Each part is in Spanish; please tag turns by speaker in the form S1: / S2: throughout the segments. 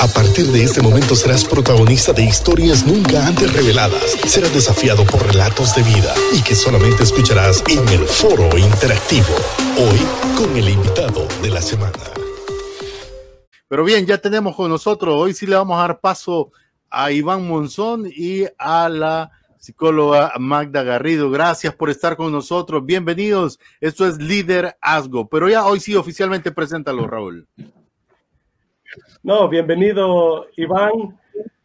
S1: A partir de este momento serás protagonista de historias nunca antes reveladas. Serás desafiado por relatos de vida y que solamente escucharás en el foro interactivo. Hoy con el invitado de la semana.
S2: Pero bien, ya tenemos con nosotros, hoy sí le vamos a dar paso a Iván Monzón y a la psicóloga Magda Garrido. Gracias por estar con nosotros. Bienvenidos. Esto es Líder Asgo. Pero ya hoy sí oficialmente preséntalo, Raúl.
S3: No, bienvenido Iván,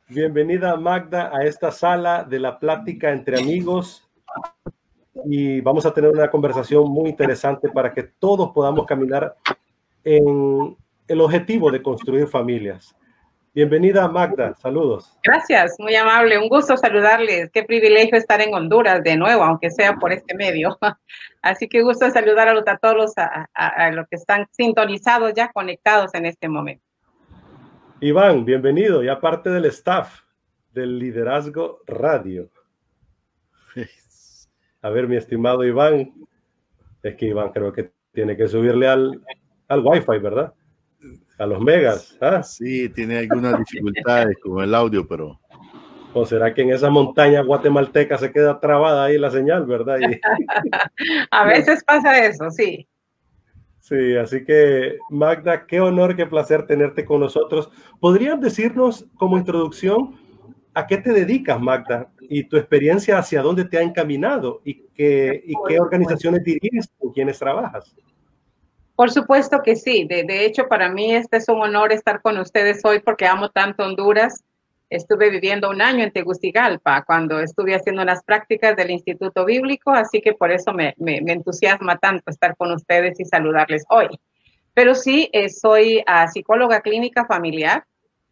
S3: bienvenida Magda a esta sala de la plática entre amigos y vamos a tener una conversación muy interesante para que todos podamos caminar en el objetivo de construir familias. Bienvenida Magda, saludos.
S4: Gracias, muy amable, un gusto saludarles. Qué privilegio estar en Honduras de nuevo, aunque sea por este medio. Así que gusto saludar a, los, todos a, a los que están sintonizados ya conectados en este momento.
S3: Iván, bienvenido y aparte del staff del Liderazgo Radio. A ver, mi estimado Iván, es que Iván creo que tiene que subirle al, al Wi-Fi, ¿verdad? A los megas. ¿ah?
S2: Sí, tiene algunas dificultades con el audio, pero...
S3: ¿O será que en esa montaña guatemalteca se queda trabada ahí la señal, verdad?
S4: A veces pasa eso, sí.
S3: Sí, así que Magda, qué honor, qué placer tenerte con nosotros. ¿Podrías decirnos como introducción a qué te dedicas, Magda, y tu experiencia hacia dónde te ha encaminado y qué, y qué organizaciones diriges, con quienes trabajas?
S4: Por supuesto que sí. De, de, hecho, para mí este es un honor estar con ustedes hoy porque amo tanto Honduras estuve viviendo un año en Tegucigalpa cuando estuve haciendo unas prácticas del Instituto Bíblico, así que por eso me, me, me entusiasma tanto estar con ustedes y saludarles hoy. Pero sí, eh, soy uh, psicóloga clínica familiar,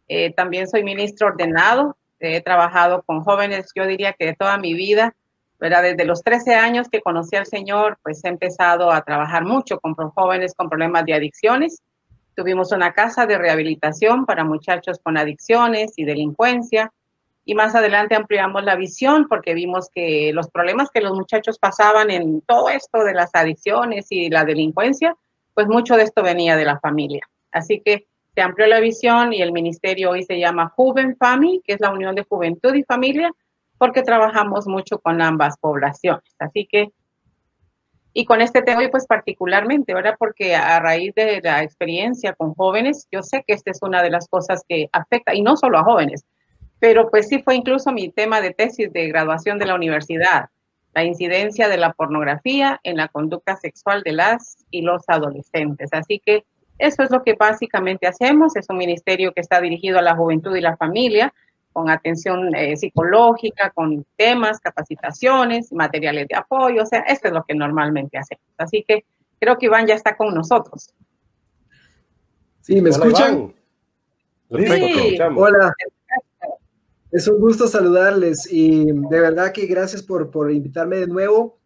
S4: eh, también soy ministro ordenado, he trabajado con jóvenes, yo diría que de toda mi vida, ¿verdad? Desde los 13 años que conocí al Señor, pues he empezado a trabajar mucho con jóvenes con problemas de adicciones Tuvimos una casa de rehabilitación para muchachos con adicciones y delincuencia. Y más adelante ampliamos la visión porque vimos que los problemas que los muchachos pasaban en todo esto de las adicciones y la delincuencia, pues mucho de esto venía de la familia. Así que se amplió la visión y el ministerio hoy se llama Juven Family, que es la unión de juventud y familia, porque trabajamos mucho con ambas poblaciones. Así que y con este tema, pues particularmente, ¿verdad? Porque a raíz de la experiencia con jóvenes, yo sé que esta es una de las cosas que afecta, y no solo a jóvenes, pero pues sí fue incluso mi tema de tesis de graduación de la universidad, la incidencia de la pornografía en la conducta sexual de las y los adolescentes. Así que eso es lo que básicamente hacemos, es un ministerio que está dirigido a la juventud y la familia, con atención eh, psicológica, con temas, capacitaciones, materiales de apoyo, o sea, esto es lo que normalmente hacemos. Así que creo que Iván ya está con nosotros.
S5: Sí, ¿me escuchan? Sí. Hola. Es un gusto saludarles y de verdad que gracias por, por invitarme de nuevo.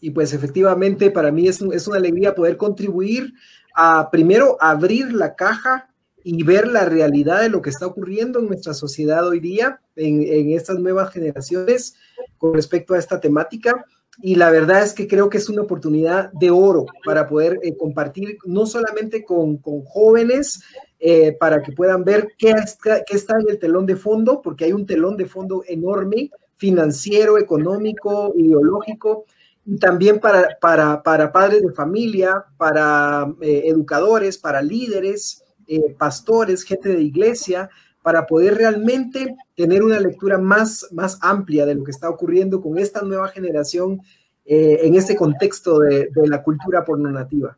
S5: Y pues efectivamente para mí es, es una alegría poder contribuir a primero abrir la caja y ver la realidad de lo que está ocurriendo en nuestra sociedad hoy día, en, estas nuevas generaciones con respecto a esta temática. Y la verdad es que creo que es una oportunidad de oro para poder eh, compartir no solamente con, con jóvenes, eh, para que puedan ver qué está, qué está en el telón de fondo, porque hay un telón de fondo enorme, financiero, económico, ideológico, y también para, para, para padres de familia, para eh, educadores, para líderes, eh, pastores, gente de iglesia, para poder realmente tener una lectura más, más amplia de lo que está ocurriendo con esta nueva generación eh, en este contexto de, la cultura pornonativa.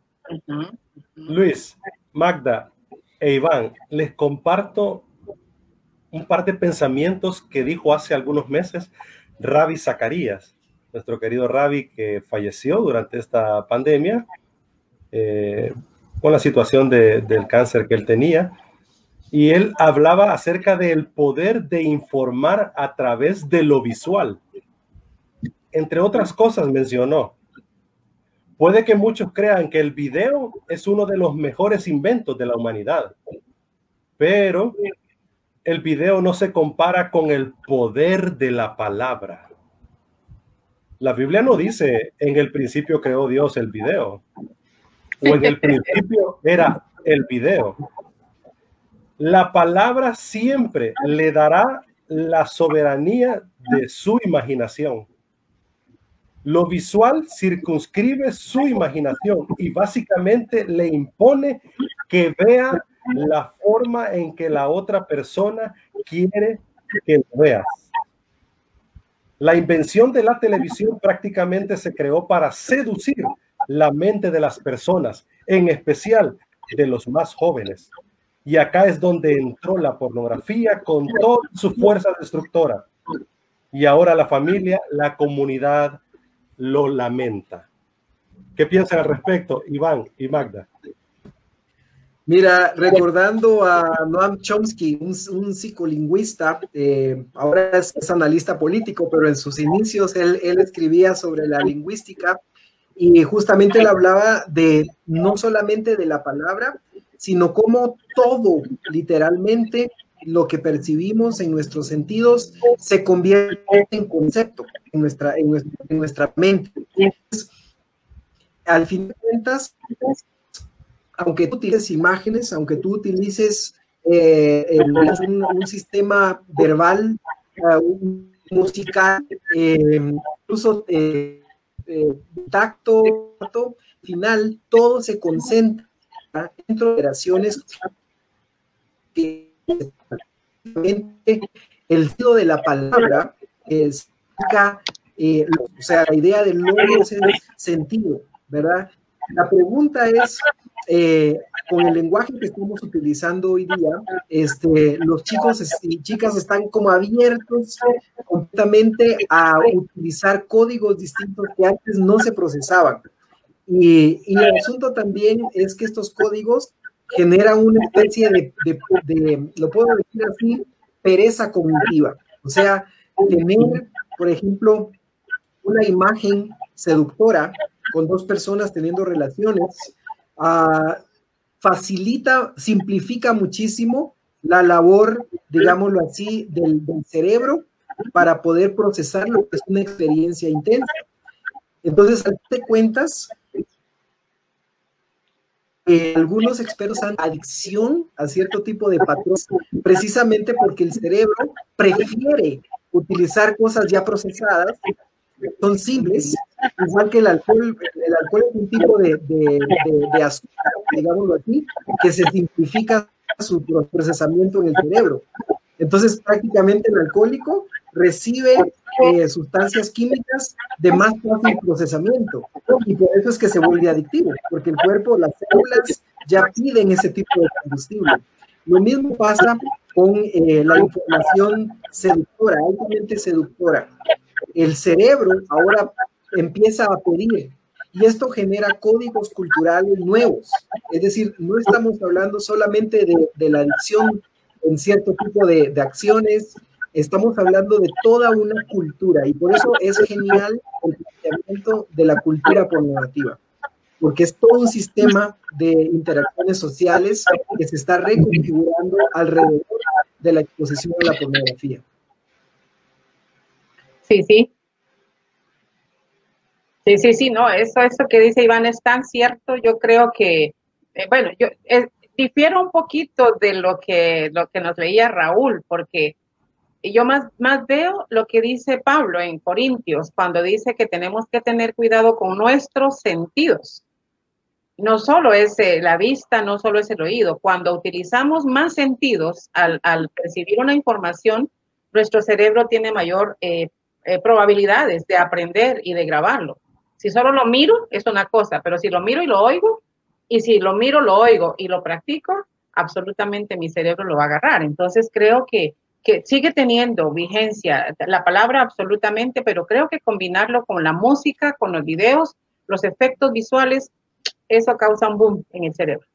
S3: Luis, Magda e Iván, les comparto un par de pensamientos que dijo hace algunos meses Ravi Zacarías, nuestro querido Ravi que falleció durante esta pandemia. Eh, con la situación de, del cáncer que él tenía. Y él hablaba acerca del poder de informar a través de lo visual. Entre otras cosas mencionó, puede que muchos crean que el video es uno de los mejores inventos de la humanidad, pero el video no se compara con el poder de la palabra. La Biblia no dice en el principio creó Dios el video o en el principio era el video. La palabra siempre le dará la soberanía de su imaginación. Lo visual circunscribe su imaginación y básicamente le impone que vea la forma en que la otra persona quiere que lo veas. La invención de la televisión prácticamente se creó para seducir la mente de las personas, en especial de los más jóvenes. Y acá es donde entró la pornografía con toda su fuerza destructora. Y ahora la familia, la comunidad lo lamenta. ¿Qué piensan al respecto, Iván y Magda?
S5: Mira, recordando a Noam Chomsky, un, psicolingüista, eh, ahora es, analista político, pero en sus inicios él, escribía sobre la lingüística y justamente él hablaba de no solamente de la palabra, sino cómo todo, literalmente, lo que percibimos en nuestros sentidos se convierte en concepto en nuestra, en nuestra, mente. al fin de cuentas, aunque tú utilices imágenes, aunque tú utilices eh, un, sistema verbal, uh, musical, eh, incluso eh, tacto, final, todo se concentra dentro de operaciones que el sentido de la palabra es o sea, la idea del nombre es sentido, ¿verdad? La pregunta es, eh, con el lenguaje que estamos utilizando hoy día, este, los chicos y chicas están como abiertos completamente a utilizar códigos distintos que antes no se procesaban. Y, y el asunto también es que estos códigos generan una especie de, de, de, lo puedo decir así, pereza cognitiva. O sea, tener, por ejemplo, una imagen seductora con dos personas teniendo relaciones, uh, facilita, simplifica muchísimo la labor, digámoslo así, del, del, cerebro para poder procesar lo que es una experiencia intensa. Entonces, te cuentas, eh, algunos expertos han adicción a cierto tipo de patrones, precisamente porque el cerebro prefiere utilizar cosas ya procesadas son simples, igual que el alcohol, el alcohol es un tipo de, de, de, azúcar, digámoslo así, que se simplifica su procesamiento en el cerebro. Entonces, prácticamente el alcohólico recibe eh, sustancias químicas de más fácil procesamiento y por eso es que se vuelve adictivo, porque el cuerpo, las células ya piden ese tipo de combustible. Lo mismo pasa con eh, la información seductora, altamente seductora el cerebro ahora empieza a pedir y esto genera códigos culturales nuevos. Es decir, no estamos hablando solamente de, la adicción en cierto tipo de, acciones, estamos hablando de toda una cultura y por eso es genial el planteamiento de la cultura pornográfica, porque es todo un sistema de interacciones sociales que se está reconfigurando alrededor de la exposición a la pornografía.
S4: Sí, sí. Sí, sí, sí, no, eso, eso que dice Iván es tan cierto. Yo creo que, eh, bueno, yo eh, difiero un poquito de lo que, lo que nos leía Raúl, porque yo más, más veo lo que dice Pablo en Corintios, cuando dice que tenemos que tener cuidado con nuestros sentidos. No solo es eh, la vista, no solo es el oído. Cuando utilizamos más sentidos al, al percibir una información, nuestro cerebro tiene mayor eh, probabilidades de aprender y de grabarlo. Si solo lo miro, es una cosa, pero si lo miro y lo oigo, y si lo miro, lo oigo y lo practico, absolutamente mi cerebro lo va a agarrar. Entonces creo que, que sigue teniendo vigencia la palabra absolutamente, pero creo que combinarlo con la música, con los videos, los efectos visuales, eso causa un boom en el cerebro.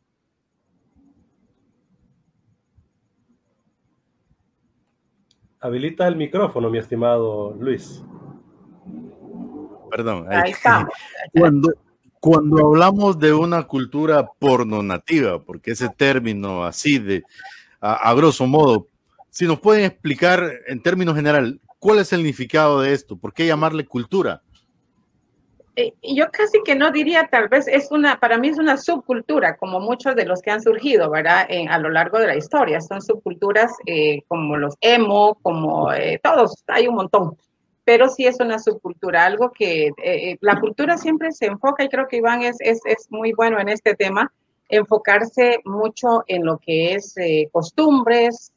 S3: Habilita el micrófono, mi estimado Luis.
S2: Perdón. Ahí, está. Cuando, cuando hablamos de una cultura porno nativa, porque ese término así de, a, grosso modo, si nos pueden explicar en términos general, ¿cuál es el significado de esto? ¿Por qué llamarle cultura?
S4: Eh, yo casi que no diría, tal vez es una, para mí es una subcultura, como muchos de los que han surgido, ¿verdad? a lo largo de la historia. Son subculturas eh, como los emo, como eh, todos, hay un montón. Pero sí es una subcultura, algo que la cultura siempre se enfoca, y creo que Iván es, es, es muy bueno en este tema, enfocarse mucho en lo que es costumbres,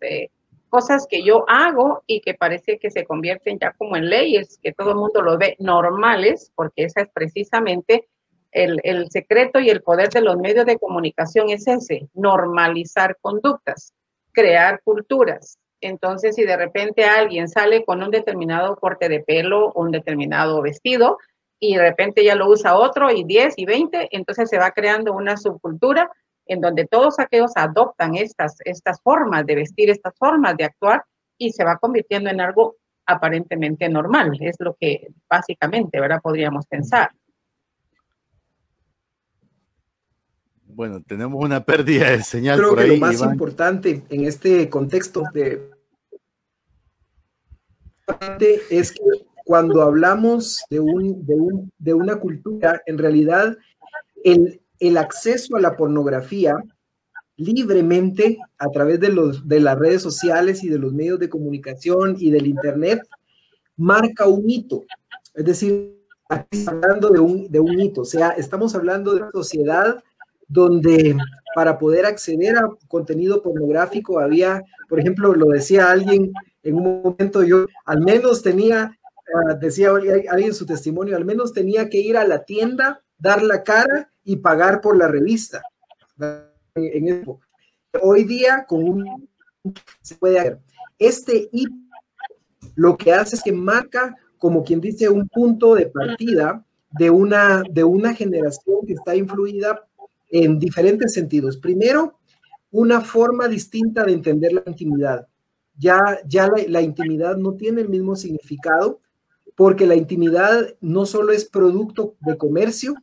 S4: cosas que yo hago y que parece que se convierten ya como en leyes, que todo el mundo lo ve normales, porque esa es precisamente el, el, secreto y el poder de los medios de comunicación es ese, normalizar conductas, crear culturas. Entonces, si de repente alguien sale con un determinado corte de pelo, un determinado vestido, y de repente ya lo usa otro y 10 y 20, entonces se va creando una subcultura en donde todos aquellos adoptan estas, estas formas de vestir, estas formas de actuar y se va convirtiendo en algo aparentemente normal. Es lo que básicamente, ¿verdad? Podríamos pensar.
S2: Bueno, tenemos una pérdida de señal.
S5: Creo que lo más importante en este contexto de es que cuando hablamos de, un, de, un, de una cultura, en realidad el, el acceso a la pornografía libremente a través de, los, las redes sociales y de los medios de comunicación y del Internet marca un hito. Es decir, estamos hablando de un, de hito, o sea, estamos hablando de una sociedad donde para poder acceder a contenido pornográfico había, por ejemplo, lo decía alguien en un momento, yo al menos tenía, ah, decía alguien en su testimonio, al menos tenía que ir a la tienda, dar la cara y pagar por la revista. En, Hoy día, con un se puede hacer. Este IP lo que hace es que marca, como quien dice, un punto de partida de una, de una generación que está influida en diferentes sentidos. Primero, una forma distinta de entender la intimidad. Ya, ya la, la intimidad no tiene el mismo significado porque la intimidad no solo es producto de comercio,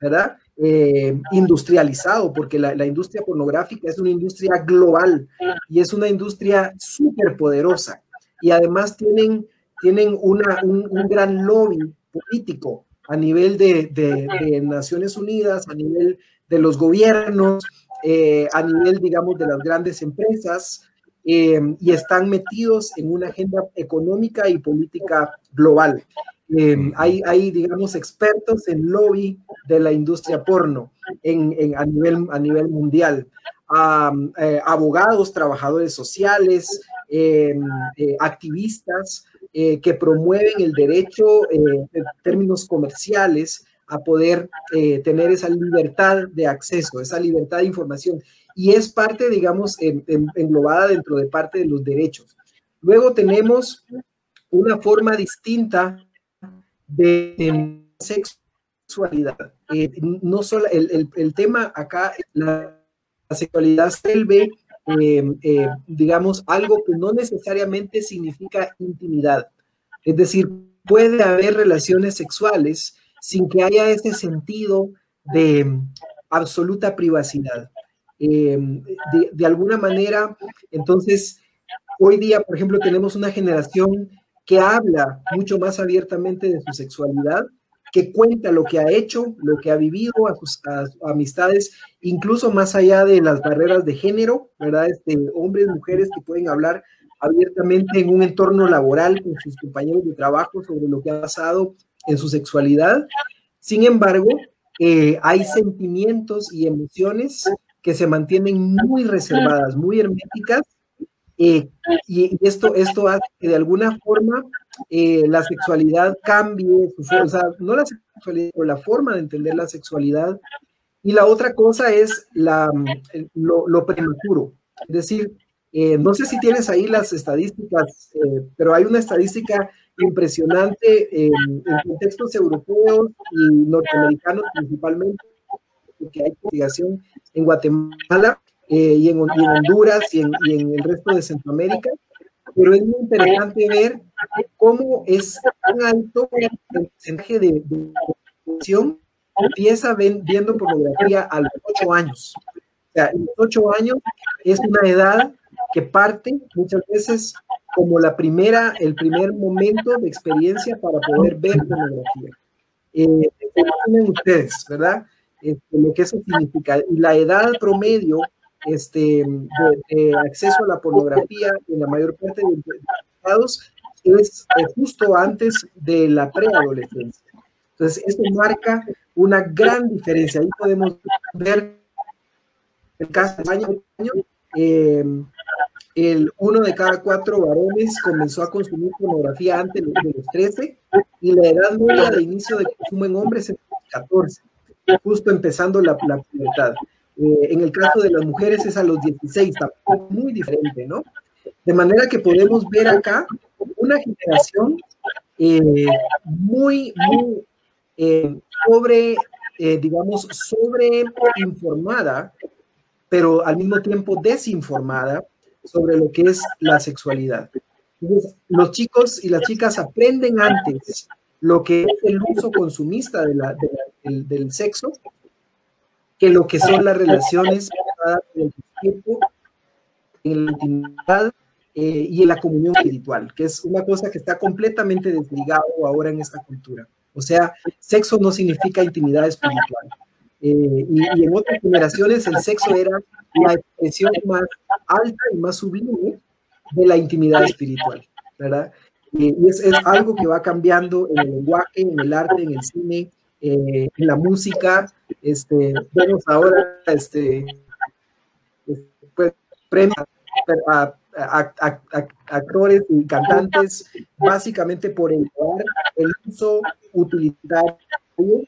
S5: ¿verdad? Eh, industrializado, porque la, industria pornográfica es una industria global y es una industria súper poderosa. Y además tienen, tienen una, un, gran lobby político a nivel de, Naciones Unidas, a nivel de los gobiernos, eh, a nivel, digamos, de las grandes empresas, eh, y están metidos en una agenda económica y política global. Em, hay, hay, digamos, expertos en lobby de la industria porno en, a, nivel, a nivel mundial. Eh, abogados, trabajadores sociales, em, eh, activistas eh, que promueven el derecho en términos comerciales a poder tener esa libertad de acceso, esa libertad de información. Y es parte, digamos, englobada dentro de parte de los derechos. Luego tenemos una forma distinta de sexualidad. Eh, no solo el, el, tema acá, la, sexualidad se ve, em, eh, digamos, algo que no necesariamente significa intimidad. Es decir, puede haber relaciones sexuales sin que haya ese sentido de absoluta privacidad. Em, de, de, alguna manera, entonces, hoy día, por ejemplo, tenemos una generación que habla mucho más abiertamente de su sexualidad, que cuenta lo que ha hecho, lo que ha vivido, a sus, amistades, incluso más allá de las barreras de género, ¿verdad? Este, hombres, mujeres que pueden hablar abiertamente en un entorno laboral con sus compañeros de trabajo sobre lo que ha pasado en su sexualidad. Sin embargo, eh, hay sentimientos y emociones que se mantienen muy reservadas, muy herméticas eh, y esto, esto hace que de alguna forma eh, la sexualidad cambie, su o sea, no la sexualidad, pero la forma de entender la sexualidad. Y la otra cosa es la, lo, prematuro. Es decir, eh, no sé si tienes ahí las estadísticas, pero hay una estadística impresionante en contextos europeos y norteamericanos principalmente, porque hay investigación en Guatemala eh, y, en, Honduras y en, el resto de Centroamérica, pero es muy interesante ver cómo es tan alto el porcentaje de, población empieza viendo pornografía a los ocho años. O sea, los ocho años es una edad que parte muchas veces como la primera, el primer momento de experiencia para poder ver pornografía. Eh, tienen ustedes, ¿verdad? Este, lo que eso significa. Y la edad promedio este, de, acceso a la pornografía en la mayor parte de los estados es justo antes de la preadolescencia. Entonces, esto marca una gran diferencia. Ahí podemos ver el caso de año, eh, el uno de cada cuatro varones comenzó a consumir pornografía antes de los 13 y la edad media de inicio de consumo en hombres es 14, justo empezando la, la pubertad. Eh, en el caso de las mujeres es a los 16, tampoco muy diferente, ¿no? De manera que podemos ver acá una generación eh, muy, muy eh, sobre, digamos, sobre informada, pero al mismo tiempo desinformada sobre lo que es la sexualidad. los chicos y las chicas aprenden antes lo que es el uso consumista de la, del, sexo que lo que son las relaciones en la intimidad eh, y en la comunión espiritual, que es una cosa que está completamente desligado ahora en esta cultura. O sea, sexo no significa intimidad espiritual. Eh, y, en otras generaciones el sexo era la expresión más alta y más sublime de la intimidad espiritual, ¿verdad? y es, es, algo que va cambiando en el lenguaje, en el arte, en el cine, eh, en la música. Este, vemos ahora este, pues, premios a, actores y cantantes básicamente por el uso utilitario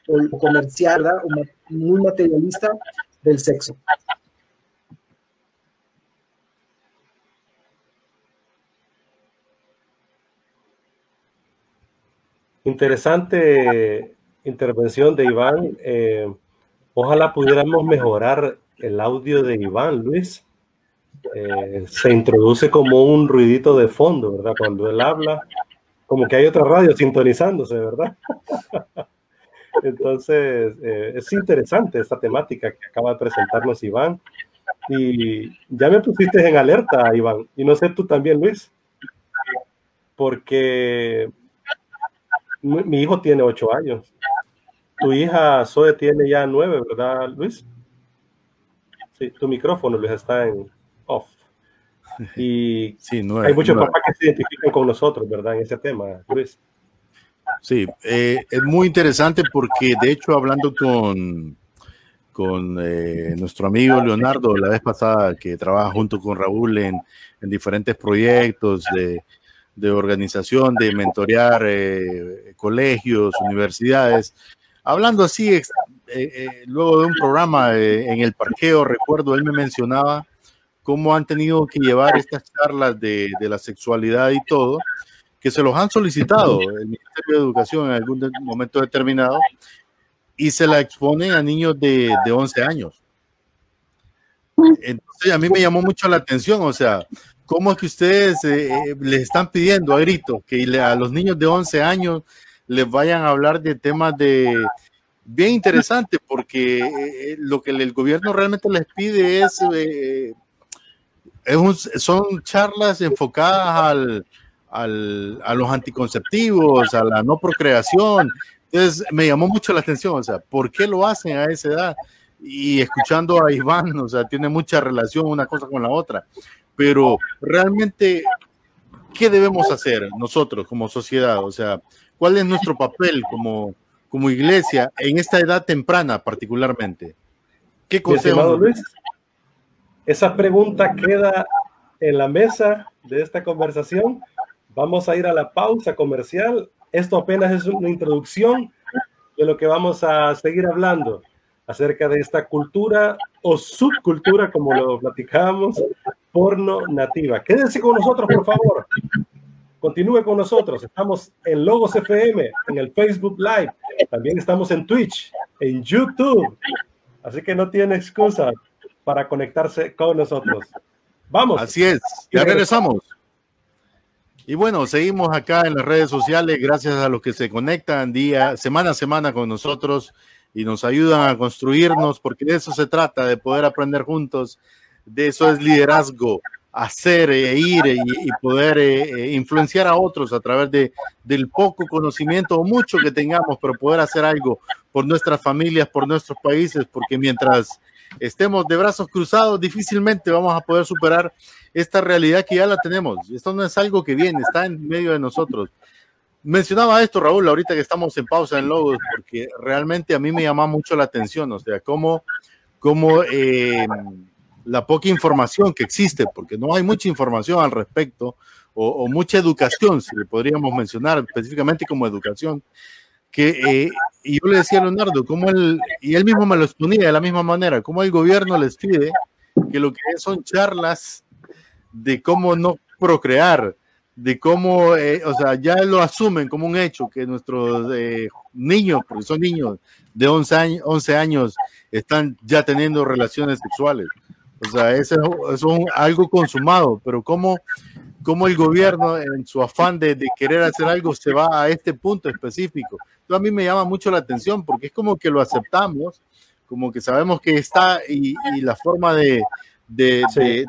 S5: o comercial o muy materialista del sexo.
S3: Interesante intervención de Iván. Eh, ojalá pudiéramos mejorar el audio de Iván, Luis. Eh, se introduce como un ruidito de fondo, ¿verdad? Cuando él habla, como que hay otra radio sintonizándose, ¿verdad? Entonces, eh, es interesante esta temática que acaba de presentarnos Iván. Y ya me pusiste en alerta, Iván, y no sé tú también, Luis, porque mi hijo tiene ocho años. Tu hija Zoe tiene ya nueve, ¿verdad, Luis? Sí, tu micrófono, Luis, está en off. Y sí, hay muchos papás que se identifican con nosotros, ¿verdad? En ese tema, Luis.
S2: Sí, eh, es muy interesante porque de hecho hablando con, con eh, nuestro amigo Leonardo la vez pasada que trabaja junto con Raúl en, en diferentes proyectos de, de, organización, de mentorear eh, colegios, universidades, hablando así, luego de un programa en el parqueo, recuerdo, él me mencionaba cómo han tenido que llevar estas charlas de, de la sexualidad y todo que se los han solicitado el Ministerio de Educación en algún momento determinado y se la exponen a niños de, de 11 años. Entonces a mí me llamó mucho la atención, o sea, ¿cómo es que ustedes eh, eh, les están pidiendo a grito que a los niños de 11 años les vayan a hablar de temas de bien interesante porque eh, lo que el gobierno realmente les pide es, es son charlas enfocadas al, al, a los anticonceptivos, a la no procreación. Entonces me llamó mucho la atención, o sea, ¿por qué lo hacen a esa edad? Y escuchando a Iván, o sea, tiene mucha relación una cosa con la otra. Pero realmente, ¿qué debemos hacer nosotros como sociedad? O sea, ¿cuál es nuestro papel como, como iglesia en esta edad temprana particularmente?
S3: ¿Qué consejo? Luis, esa pregunta queda en la mesa de esta conversación Vamos a ir a la pausa comercial. Esto apenas es una introducción de lo que vamos a seguir hablando acerca de esta cultura o subcultura, como lo platicábamos, porno nativa. Quédense con nosotros, por favor. Continúe con nosotros. Estamos en Logos FM, en el Facebook Live. También estamos en Twitch, en YouTube. Así que no tiene excusa para conectarse con nosotros. Vamos.
S2: Así es. Ya regresamos. Y bueno, seguimos acá en las redes sociales, gracias a los que se conectan día, semana a semana con nosotros y nos ayudan a construirnos, porque de eso se trata, de poder aprender juntos. De eso es liderazgo, hacer e ir y, poder eh, influenciar a otros a través de, del poco conocimiento o mucho que tengamos, pero poder hacer algo por nuestras familias, por nuestros países, porque mientras estemos de brazos cruzados, difícilmente vamos a poder superar esta realidad que ya la tenemos. Esto no es algo que viene, está en medio de nosotros. Mencionaba esto, Raúl, ahorita que estamos en pausa en Logos, porque realmente a mí me llama mucho la atención, o sea, cómo, cómo eh, la poca información que existe, porque no hay mucha información al respecto, o, mucha educación, si le podríamos mencionar específicamente como educación, que, eh, y yo le decía a Leonardo, como él, y él mismo me lo exponía de la misma manera, como el gobierno les pide que lo que son charlas de cómo no procrear, de cómo, eh, o sea, ya lo asumen como un hecho que nuestros eh, niños, porque son niños de 11 años, 11 años, están ya teniendo relaciones sexuales. O sea, eso, es algo consumado, pero cómo, cómo el gobierno en su afán de, de, querer hacer algo se va a este punto específico. Entonces a mí me llama mucho la atención porque es como que lo aceptamos, como que sabemos que está y, y la forma de, de,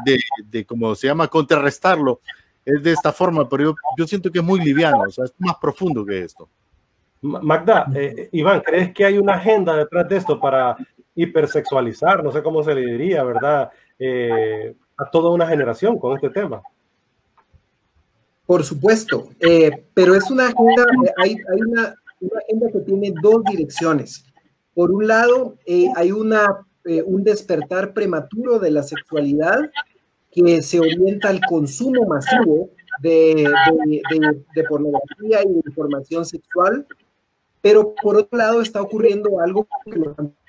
S2: de, de, como se llama, contrarrestarlo es de esta forma, pero yo, yo siento que es muy liviano, o sea, es más profundo que esto.
S3: Magda, eh, Iván, ¿crees que hay una agenda detrás de esto para hipersexualizar, no sé cómo se le diría, ¿verdad? Eh, a toda una generación con este tema.
S5: Por supuesto, eh, pero es una agenda, hay, una, agenda que tiene dos direcciones. Por un lado, hay una, un despertar prematuro de la sexualidad que se orienta al consumo masivo de, pornografía y de información sexual, pero por otro lado está ocurriendo algo que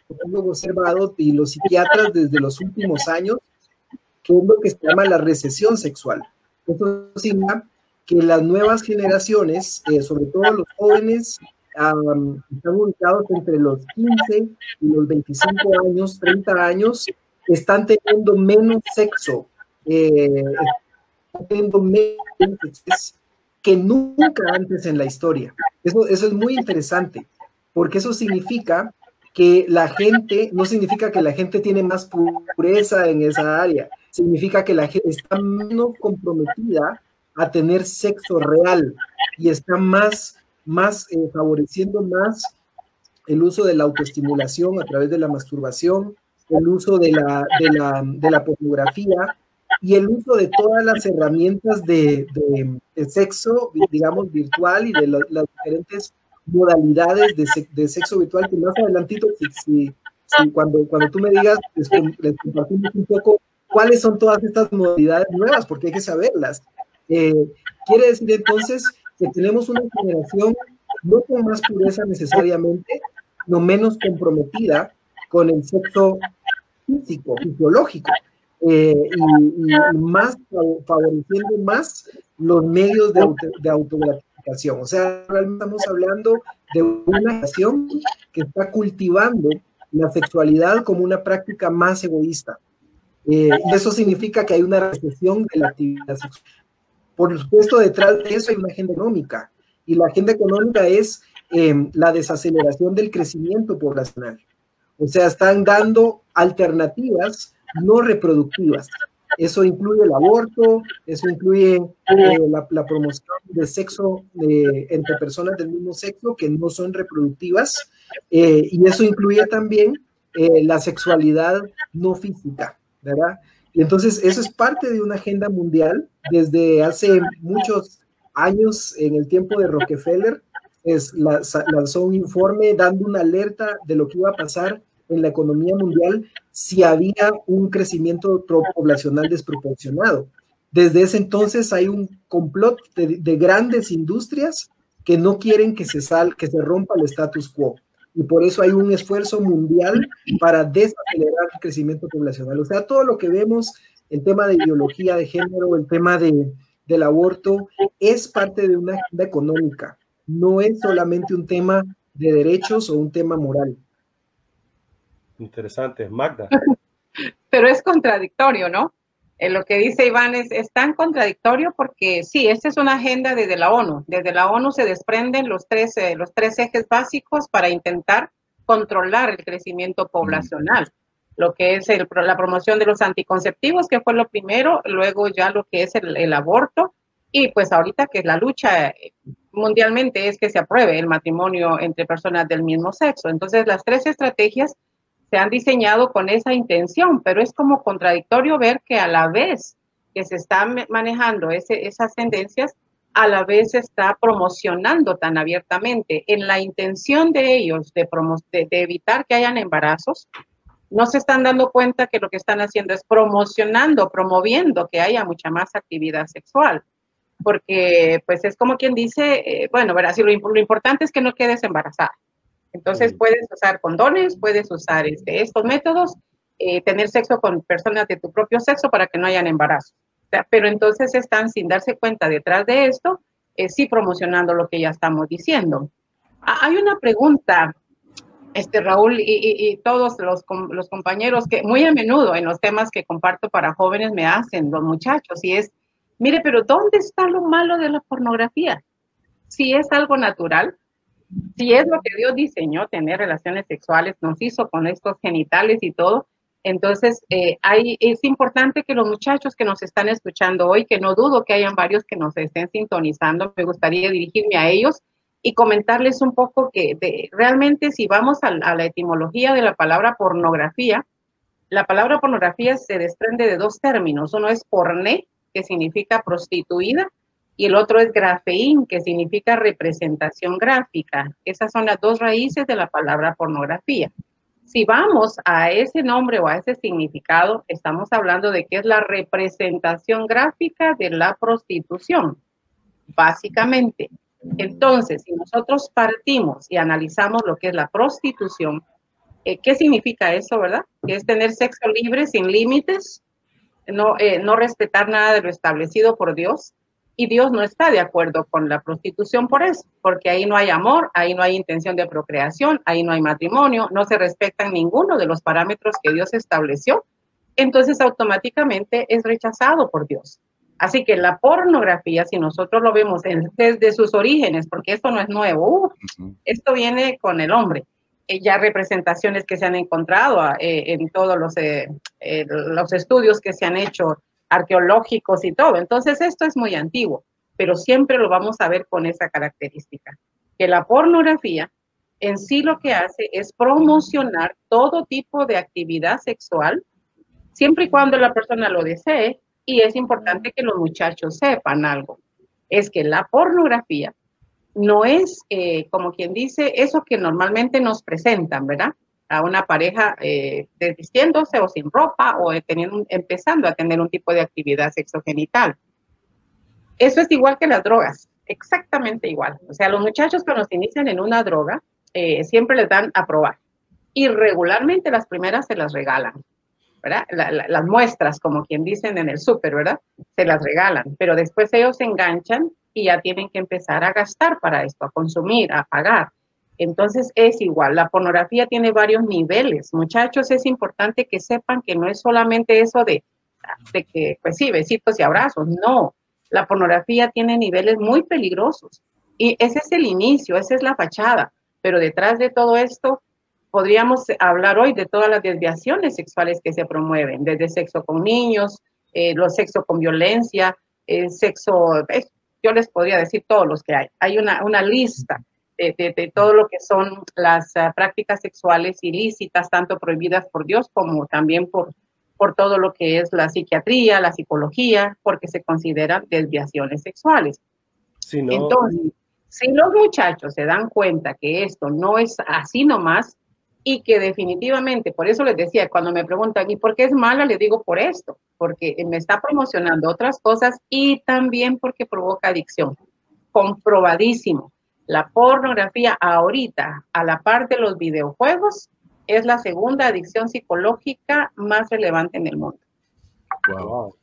S5: antropólogos observado y los psiquiatras desde los últimos años, que es lo que se llama la recesión sexual. Esto significa que las nuevas generaciones, eh, sobre todo los jóvenes, están ubicados entre los 15 y los 25 años, 30 años, están teniendo menos sexo eh, que nunca antes en la historia. Eso, eso es muy interesante, porque eso significa que la gente, no significa que la gente tiene más pureza en esa área, significa que la gente está menos comprometida a tener sexo real y está más, más eh, favoreciendo más el uso de la autoestimulación a través de la masturbación, el uso de la, de la, de la pornografía, y el uso de todas las herramientas de, de, sexo, digamos, virtual y de las diferentes modalidades de, de, sexo virtual que más adelantito, si, cuando, cuando tú me digas, les, compartimos un poco cuáles son todas estas modalidades nuevas, porque hay que saberlas. Eh, quiere decir entonces que tenemos una generación no con más pureza necesariamente, no menos comprometida con el sexo físico, fisiológico. Eh, y, más favoreciendo más los medios de, auto, de O sea, realmente estamos hablando de una nación que está cultivando la sexualidad como una práctica más egoísta. Eh, y eso significa que hay una recesión de la actividad sexual. Por supuesto, detrás de eso hay una agenda económica. Y la agenda económica es eh, la desaceleración del crecimiento poblacional. O sea, están dando alternativas no reproductivas. Eso incluye el aborto, eso incluye eh, la, promoción de sexo eh, entre personas del mismo sexo que no son reproductivas, eh, y eso incluye también la sexualidad no física, ¿verdad? Y entonces eso es parte de una agenda mundial desde hace muchos años, en el tiempo de Rockefeller, lanzó un informe dando una alerta de lo que iba a pasar en la economía mundial si había un crecimiento poblacional desproporcionado. Desde ese entonces hay un complot de, grandes industrias que no quieren que se, sal, que se rompa el status quo. Y por eso hay un esfuerzo mundial para desacelerar el crecimiento poblacional. O sea, todo lo que vemos, el tema de ideología de género, el tema de, del aborto, es parte de una agenda económica. No es solamente un tema de derechos o un tema moral.
S3: Interesante, Magda.
S4: Pero es contradictorio, ¿no? En lo que dice Iván es, es, tan contradictorio porque sí, esta es una agenda desde la ONU. Desde la ONU se desprenden los tres, los tres ejes básicos para intentar controlar el crecimiento poblacional. lo que es la promoción de los anticonceptivos, que fue lo primero, luego ya lo que es el, el aborto, y pues ahorita que la lucha mundialmente es que se apruebe el matrimonio entre personas del mismo sexo. Entonces, las tres estrategias se han diseñado con esa intención, pero es como contradictorio ver que a la vez que se están manejando esas tendencias, a la vez se está promocionando tan abiertamente en la intención de ellos de, evitar que hayan embarazos, no se están dando cuenta que lo que están haciendo es promocionando, promoviendo que haya mucha más actividad sexual porque pues es como quien dice, eh, bueno, verás, lo, lo, importante es que no quedes embarazada. Entonces puedes usar condones, puedes usar este, estos métodos, eh, tener sexo con personas de tu propio sexo para que no hayan embarazo. pero entonces están sin darse cuenta detrás de esto, eh, sí promocionando lo que ya estamos diciendo. hay una pregunta, este Raúl y, y todos los, los compañeros que muy a menudo en los temas que comparto para jóvenes me hacen los muchachos y es, Mire, pero ¿dónde está lo malo de la pornografía? Si es algo natural, si es lo que Dios diseñó, tener relaciones sexuales, nos hizo con estos genitales y todo, entonces eh, es importante que los muchachos que nos están escuchando hoy, que no dudo que hayan varios que nos estén sintonizando, me gustaría dirigirme a ellos y comentarles un poco que realmente si vamos a, a la etimología de la palabra pornografía, la palabra pornografía se desprende de dos términos. Uno es porné, que significa prostituida, y el otro es grafeín, que significa representación gráfica. Esas son las dos raíces de la palabra pornografía. Si vamos a ese nombre o a ese significado, estamos hablando de que es la representación gráfica de la prostitución, básicamente. Entonces, si nosotros partimos y analizamos lo que es la prostitución, eh, ¿qué significa eso, verdad? Que es tener sexo libre, sin límites, no, eh, no respetar nada de lo establecido por Dios. Y Dios no está de acuerdo con la prostitución por eso, porque ahí no hay amor, ahí no hay intención de procreación, ahí no hay matrimonio, no se respetan ninguno de los parámetros que Dios estableció. Entonces automáticamente es rechazado por Dios. Así que la pornografía, si nosotros lo vemos desde sus orígenes, porque esto no es nuevo, esto viene con el hombre. Eh, ya representaciones que se han encontrado eh, en todos los, eh, los estudios que se han hecho arqueológicos y todo. Entonces, esto es muy antiguo, pero siempre lo vamos a ver con esa característica, que la pornografía en sí lo que hace es promocionar todo tipo de actividad sexual, siempre y cuando la persona lo desee, y es importante que los muchachos sepan algo, es que la pornografía no es, eh, como quien dice, eso que normalmente nos presentan, ¿verdad? A una pareja eh, desvistiéndose o sin ropa o teniendo, empezando a tener un tipo de actividad sexogenital. Eso es igual que las drogas, exactamente igual. O sea, los muchachos cuando se inician en una droga, eh, siempre les dan a probar. Y regularmente las primeras se las regalan, ¿verdad? las muestras, como quien dicen en el súper, ¿verdad? Se las regalan, pero después ellos se enganchan y ya tienen que empezar a gastar para esto, a consumir, a pagar. Entonces es igual, la pornografía tiene varios niveles. Muchachos, es importante que sepan que no es solamente eso de, de que, pues sí, besitos y abrazos, no. La pornografía tiene niveles muy peligrosos y ese es el inicio, esa es la fachada, pero detrás de todo esto podríamos hablar hoy de todas las desviaciones sexuales que se promueven, desde sexo con niños, eh, los sexo con violencia, el sexo, yo les podría decir todos los que hay. Hay una, una lista de, de, todo lo que son las uh, prácticas sexuales ilícitas, tanto prohibidas por Dios como también por, por todo lo que es la psiquiatría, la psicología, porque se consideran desviaciones sexuales. Si Entonces, si los muchachos se dan cuenta que esto no es así nomás, y que definitivamente, por eso les decía, cuando me preguntan, ¿y por qué es mala? Les digo por esto, porque me está promocionando otras cosas y también porque provoca adicción. Comprobadísimo. La pornografía ahorita, a la par de los videojuegos, es la segunda adicción psicológica más relevante en el mundo.
S5: Wow.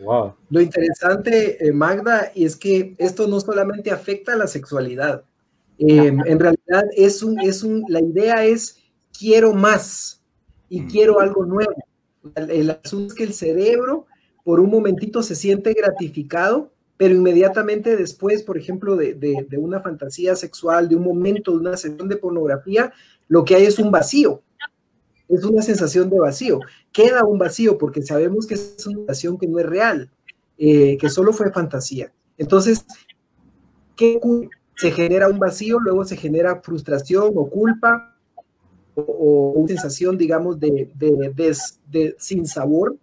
S5: Wow. Lo interesante, eh, Magda, es que esto no solamente afecta a la sexualidad. Eh, en realidad es un, es un, la idea es quiero más y quiero algo nuevo. El, asunto es que el cerebro por un momentito se siente gratificado, pero inmediatamente después, por ejemplo, de, de, una fantasía sexual, de un momento, de una sesión de pornografía, lo que hay es un vacío. es una sensación de vacío. Queda un vacío porque sabemos que es una sensación que no es real, eh, que solo fue fantasía. Entonces, ¿qué se genera un vacío, luego se genera frustración o culpa o, una sensación, digamos, de, de, de, sin sabor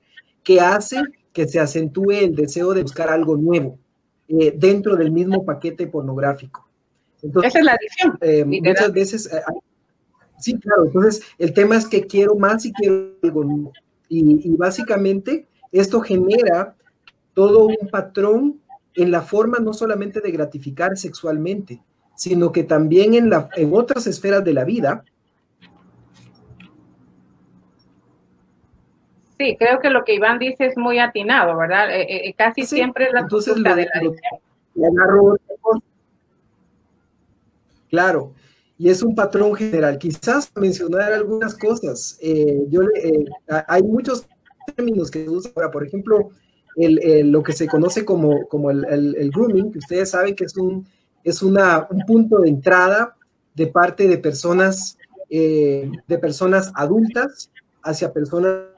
S5: que hace que se acentúe el deseo de buscar algo nuevo eh, dentro del mismo paquete pornográfico.
S4: Esa es la adicción.
S5: Eh, muchas veces, eh, sí, claro, entonces el tema es que quiero más y quiero algo nuevo. Y, y básicamente esto genera todo un patrón en la forma no solamente de gratificar sexualmente, sino que también en, la, en otras esferas de la vida.
S4: Sí, creo que lo que Iván dice es muy atinado, ¿verdad? Eh, eh, casi siempre es la
S5: entonces de la Claro, y es un patrón general. Quizás mencionar algunas cosas. Eh, yo hay muchos términos que se usan ahora, por ejemplo, lo que se conoce como, como el, grooming, que ustedes saben que es, un, es una, un punto de entrada de parte de personas, eh, de personas adultas hacia personas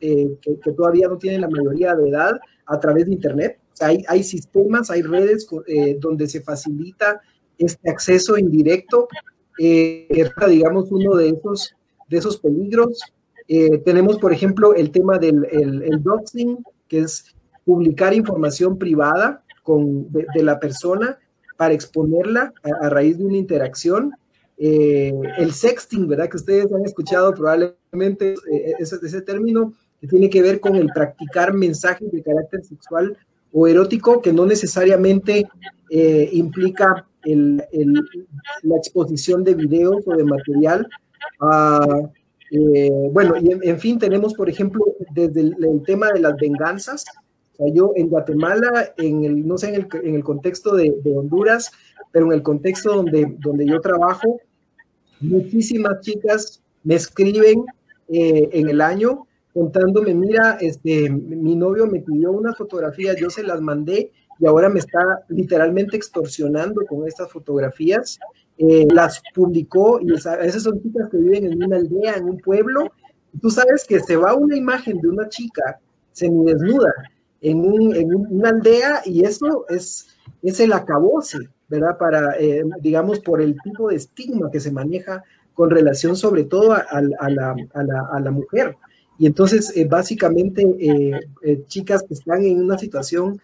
S5: eh, que, todavía no tienen la mayoría de edad a través de Internet. hay, sistemas, hay redes eh, donde se facilita este acceso indirecto. digamos, uno de esos, de esos peligros. tenemos, por ejemplo, el tema del el doxing, que es publicar información privada con, de, la persona para exponerla a, raíz de una interacción. Eh, el sexting, ¿verdad? Que ustedes han escuchado probablemente eh, ese, ese término que tiene que ver con el practicar mensajes de carácter sexual o erótico que no necesariamente eh, implica el, el, la exposición de videos o de material. bueno, y en, fin, tenemos, por ejemplo, desde el, tema de las venganzas, yo en Guatemala, en el, no sé, en el, en el contexto de, de, Honduras, pero en el contexto donde, donde yo trabajo, muchísimas chicas me escriben eh, en el año contándome, mira, este, mi novio me pidió unas fotografías, yo se las mandé y ahora me está literalmente extorsionando con estas fotografías. Eh, las publicó y esas son chicas que viven en una aldea, en un pueblo. Tú sabes que se va una imagen de una chica semidesnuda en, un, en una aldea y eso es, es el acabose, ¿verdad? Para, eh, digamos, por el tipo de estigma que se maneja con relación sobre todo a, a, la, a la, mujer. Y entonces, eh, básicamente, eh, chicas que están en una situación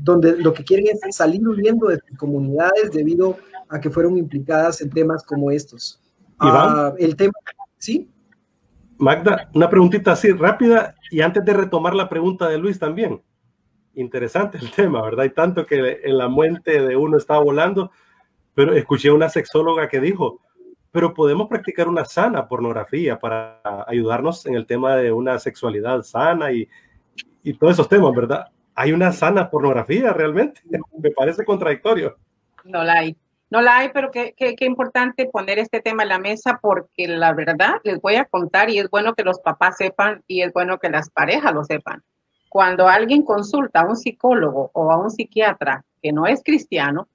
S5: donde lo que quieren es salir huyendo de sus comunidades debido a que fueron implicadas en temas como estos. Ah, el tema, ¿sí?
S3: Magda, una preguntita así rápida y antes de retomar la pregunta de Luis también. Interesante el tema, ¿verdad? Y tanto que en la mente de uno estaba volando, pero escuché a una sexóloga que dijo, pero podemos practicar una sana pornografía para ayudarnos en el tema de una sexualidad sana y, y todos esos temas, ¿verdad? ¿Hay una sana pornografía realmente? Me parece contradictorio.
S4: No la hay. No la hay, pero qué, qué, qué, importante poner este tema en la mesa porque la verdad les voy a contar y es bueno que los papás sepan y es bueno que las parejas lo sepan. Cuando alguien consulta a un psicólogo o a un psiquiatra que no es cristiano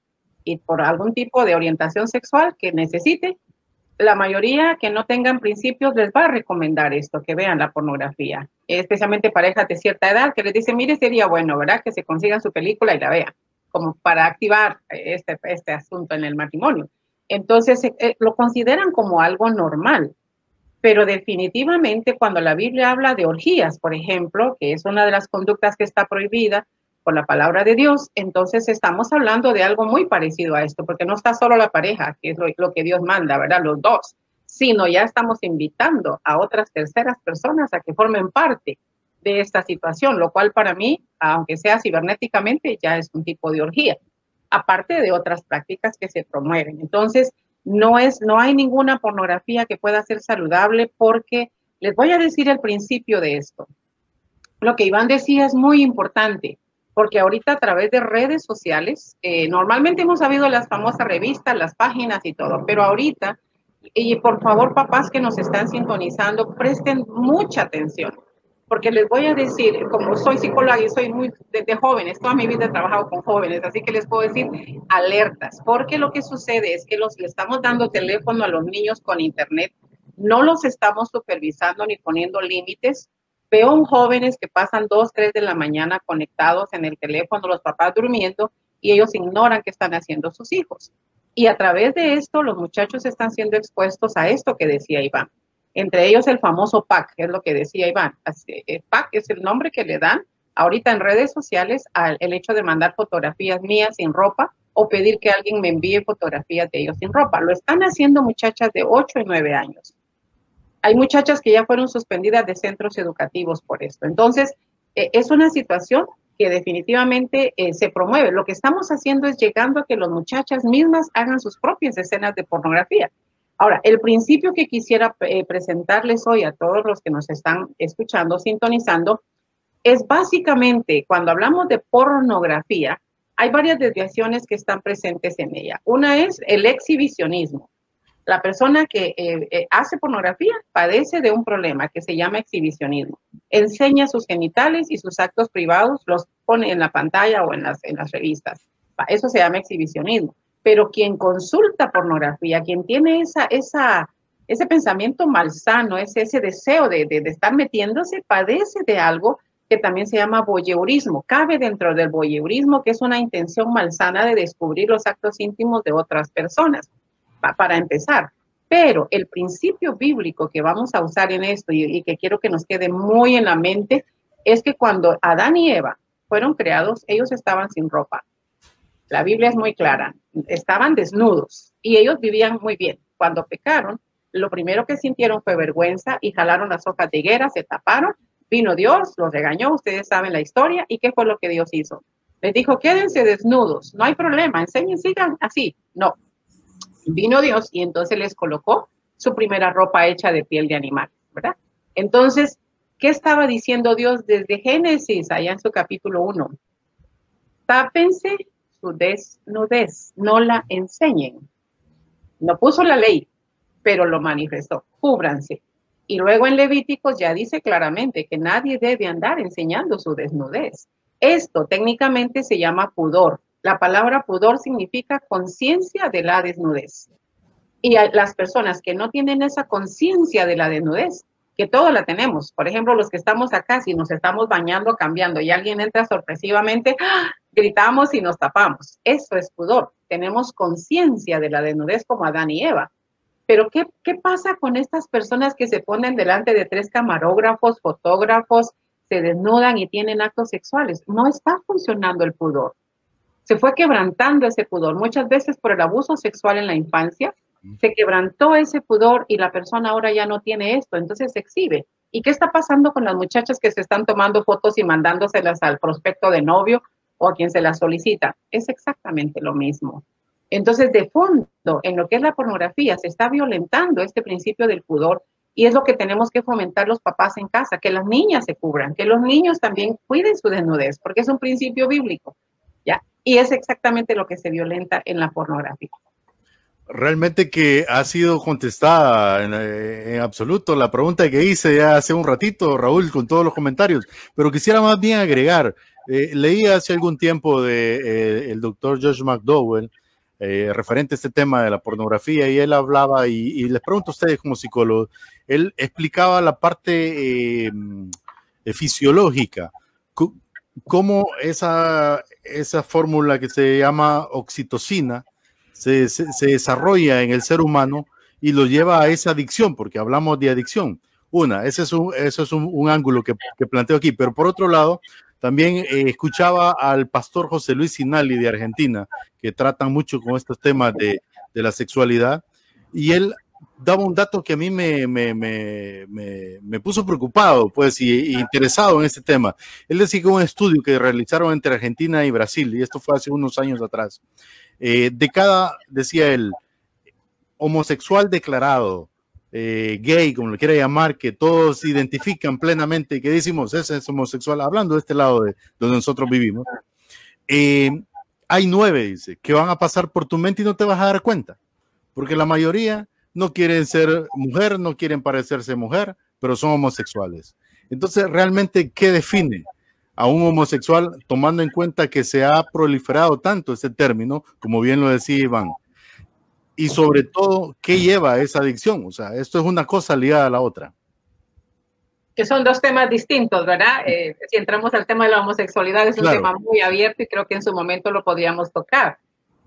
S4: y por algún tipo de orientación sexual que necesite, la mayoría que no tengan principios les va a recomendar esto, que vean la pornografía, especialmente parejas de cierta edad que les dicen, mire, sería bueno, ¿verdad? Que se consigan su película y la vean como para activar este, este asunto en el matrimonio. Entonces, eh, eh, lo consideran como algo normal, pero definitivamente cuando la Biblia habla de orgías, por ejemplo, que es una de las conductas que está prohibida por la palabra de Dios, entonces estamos hablando de algo muy parecido a esto, porque no está solo la pareja, que es lo, lo que Dios manda, ¿verdad? Los dos, sino ya estamos invitando a otras terceras personas a que formen parte de esta situación, lo cual para mí, aunque sea cibernéticamente, ya es un tipo de orgía, aparte de otras prácticas que se promueven. Entonces, no es, no hay ninguna pornografía que pueda ser saludable porque les voy a decir el principio de esto. Lo que Iván decía es muy importante, porque ahorita a través de redes sociales, eh, normalmente hemos sabido las famosas revistas, las páginas y todo, pero ahorita, y por favor papás que nos están sintonizando, presten mucha atención porque les voy a decir, como soy psicóloga y soy muy desde jóvenes, toda mi vida he trabajado con jóvenes, así que les puedo decir alertas, porque lo que sucede es que los, le estamos dando teléfono a los niños con internet no los estamos supervisando ni poniendo límites. Veo jóvenes que pasan dos, tres de la mañana conectados en el teléfono, los papás durmiendo, y ellos ignoran qué están haciendo sus hijos. Y a través de esto, los muchachos están siendo expuestos a esto que decía Iván. Entre ellos el famoso PAC, es lo que decía Iván. El PAC es el nombre que le dan ahorita en redes sociales al el hecho de mandar fotografías mías sin ropa o pedir que alguien me envíe fotografías de ellos sin ropa. Lo están haciendo muchachas de 8 y 9 años. Hay muchachas que ya fueron suspendidas de centros educativos por esto. Entonces, eh, es una situación que definitivamente eh, se promueve. Lo que estamos haciendo es llegando a que las muchachas mismas hagan sus propias escenas de pornografía. Ahora, el principio que quisiera eh, presentarles hoy a todos los que nos están escuchando, sintonizando, es básicamente cuando hablamos de pornografía, hay varias desviaciones que están presentes en ella. Una es el exhibicionismo. La persona que eh, hace pornografía padece de un problema que se llama exhibicionismo. Enseña sus genitales y sus actos privados, los pone en la pantalla o en las, revistas. Eso se llama exhibicionismo pero quien consulta pornografía, quien tiene esa, ese pensamiento malsano, ese, ese deseo de, de, estar metiéndose, padece de algo que también se llama voyeurismo. Cabe dentro del voyeurismo, que es una intención malsana de descubrir los actos íntimos de otras personas, para empezar. Pero el principio bíblico que vamos a usar en esto y, y que quiero que nos quede muy en la mente es que cuando Adán y Eva fueron creados, ellos estaban sin ropa. La Biblia es muy clara. Estaban desnudos y ellos vivían muy bien. Cuando pecaron, lo primero que sintieron fue vergüenza y jalaron las hojas de higuera, se taparon. Vino Dios, los regañó, ustedes saben la historia. ¿Y qué fue lo que Dios hizo? Les dijo, quédense desnudos, no hay problema, enseñen, sigan así. No. Vino Dios y entonces les colocó su primera ropa hecha de piel de animal, ¿verdad? Entonces, ¿qué estaba diciendo Dios desde Génesis, allá en su capítulo 1? Tápense su desnudez, no la enseñen. No puso la ley, pero lo manifestó, cúbranse. Y luego en Levíticos ya dice claramente que nadie debe andar enseñando su desnudez. Esto técnicamente se llama pudor. La palabra pudor significa conciencia de la desnudez. Y las personas que no tienen esa conciencia de la desnudez, que todos la tenemos, por ejemplo, los que estamos acá, si nos estamos bañando, cambiando y alguien entra sorpresivamente, ¡ah! gritamos y nos tapamos. Eso es pudor. Tenemos conciencia de la desnudez como Adán y Eva. Pero ¿qué, ¿qué pasa con estas personas que se ponen delante de tres camarógrafos, fotógrafos, se desnudan y tienen actos sexuales? No está funcionando el pudor. Se fue quebrantando ese pudor. Muchas veces por el abuso sexual en la infancia, se quebrantó ese pudor y la persona ahora ya no tiene esto, entonces se exhibe. ¿Y qué está pasando con las muchachas que se están tomando fotos y mandándoselas al prospecto de novio o a quien se la solicita. Es exactamente lo mismo. Entonces, de fondo, en lo que es la pornografía, se está violentando este principio del pudor y es lo que tenemos que fomentar los papás en casa, que las niñas se cubran, que los niños también cuiden su desnudez, porque es un principio bíblico. Y es exactamente lo que se violenta en la pornografía.
S2: Realmente que ha sido contestada en, en, absoluto la pregunta que hice ya hace un ratito, Raúl, con todos los comentarios, pero quisiera más bien agregar, eh, leí hace algún tiempo de eh, el doctor Josh McDowell eh, referente a este tema de la pornografía y él hablaba y, les pregunto a ustedes como psicólogos, él explicaba la parte fisiológica, cómo esa, esa fórmula que se llama oxitocina se, se, desarrolla en el ser humano y lo lleva a esa adicción, porque hablamos de adicción. Una, ese es un, eso es un, un ángulo que, que planteo aquí, pero por otro lado, también eh, escuchaba al pastor José Luis Sinali de Argentina, que tratan mucho con estos temas de, de la sexualidad, y él daba un dato que a mí me, me, me, me puso preocupado, pues, y, interesado en este tema. Él decía que un estudio que realizaron entre Argentina y Brasil, y esto fue hace unos años atrás, eh, de cada, decía él, homosexual declarado, eh, gay, como lo quiera llamar, que todos identifican plenamente, que decimos, ese es homosexual, hablando de este lado de donde nosotros vivimos, eh, hay nueve, dice, que van a pasar por tu mente y no te vas a dar cuenta, porque la mayoría no quieren ser mujer, no quieren parecerse mujer, pero son homosexuales. Entonces, realmente, ¿qué define a un homosexual tomando en cuenta que se ha proliferado tanto ese término, como bien lo decía Iván? y sobre todo, ¿qué lleva a esa adicción? O sea, esto es una cosa ligada a la otra.
S4: Que son dos temas distintos, ¿verdad? Eh, si entramos al tema de la homosexualidad, es un tema muy abierto y creo que en su momento lo podríamos tocar.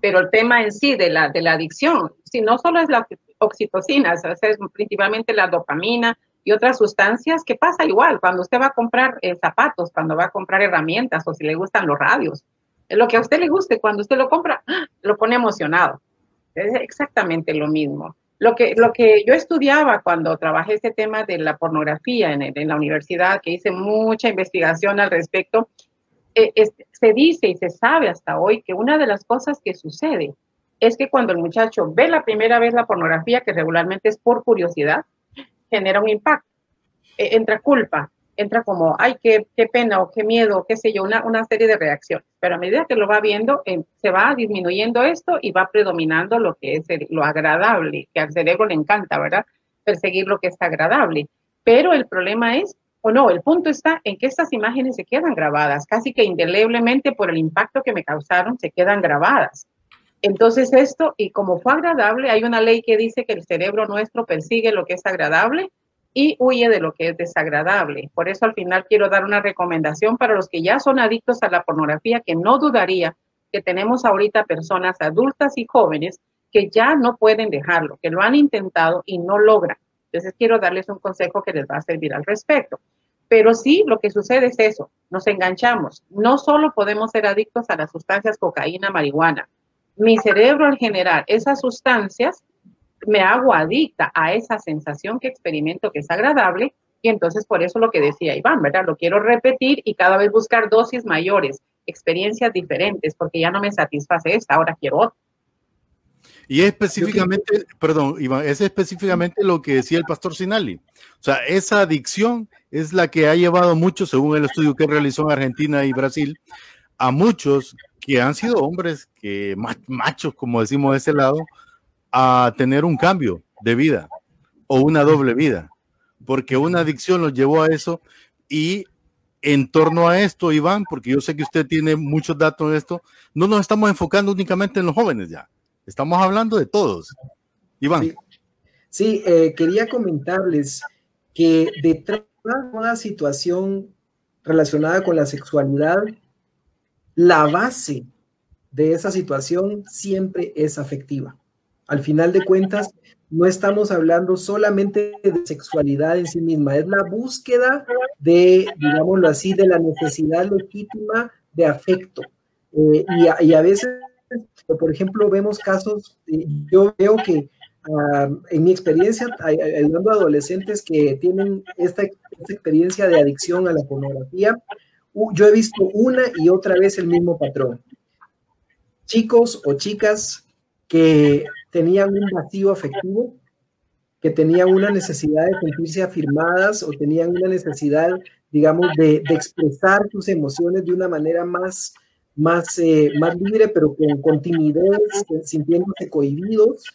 S4: Pero el tema en sí de la, de la adicción, si no solo es la oxitocina, es principalmente la dopamina y otras sustancias, que pasa igual cuando usted va a comprar eh, zapatos, cuando va a comprar herramientas o si le gustan los radios. Lo que a usted le guste, cuando usted lo compra, ¡ah! lo pone emocionado es exactamente lo mismo. Lo que, lo que yo estudiaba cuando trabajé este tema de la pornografía en, en la universidad, que hice mucha investigación al respecto, eh, se dice y se sabe hasta hoy que una de las cosas que sucede es que cuando el muchacho ve la primera vez la pornografía, que regularmente es por curiosidad, genera un impacto. E, entra culpa, entra como, ay, qué, qué pena o qué miedo, qué sé yo, una, una serie de reacciones. Pero a medida que lo va viendo, eh, se va disminuyendo esto y va predominando lo que es lo agradable, que al cerebro le encanta, ¿verdad? Perseguir lo que es agradable. Pero el problema es, o no, el punto está en que estas imágenes se quedan grabadas, casi que indeleblemente por el impacto que me causaron, se quedan grabadas. Entonces esto, y como fue agradable, hay una ley que dice que el cerebro nuestro persigue lo que es agradable y huye de lo que es desagradable. Por eso al final quiero dar una recomendación para los que ya son adictos a la pornografía, que no dudaría que tenemos ahorita personas adultas y jóvenes que ya no pueden dejarlo, que lo han intentado y no logran. Entonces quiero darles un consejo que les va a servir al respecto. Pero sí, lo que sucede es eso, nos enganchamos. No solo podemos ser adictos a las sustancias cocaína, marihuana. Mi cerebro al generar esas sustancias me hago adicta a esa sensación que experimento que es agradable y entonces por eso lo que decía Iván, ¿verdad? Lo quiero repetir y cada vez buscar dosis mayores, experiencias diferentes, porque ya no me satisface esta, ahora quiero otra.
S2: Y específicamente, perdón, Iván, es específicamente lo que decía el pastor Sinali. O sea, esa adicción es la que ha llevado a muchos, según el estudio que realizó en Argentina y Brasil, a muchos que han sido hombres, que machos, como decimos de ese lado, a tener un cambio de vida o una doble vida, porque una adicción los llevó a eso y en torno a esto, Iván, porque yo sé que usted tiene muchos datos de esto, no nos estamos enfocando únicamente en los jóvenes ya, estamos hablando de todos. Iván.
S5: Sí, eh, quería comentarles que detrás de toda situación relacionada con la sexualidad, la base de esa situación siempre es afectiva. Al final de cuentas, no estamos hablando solamente de sexualidad en sí misma, es la búsqueda de, digámoslo así, de la necesidad legítima de afecto. Eh, y, a, veces, por ejemplo, vemos casos, eh, yo veo que ah, en mi experiencia, ayudando a adolescentes que tienen esta, esta experiencia de adicción a la pornografía, yo he visto una y otra vez el mismo patrón. Chicos o chicas que tenían un vacío afectivo, que tenían una necesidad de sentirse afirmadas o tenían una necesidad, digamos, de, expresar sus emociones de una manera más, más, eh, más libre, pero con, con timidez, sintiéndose cohibidos,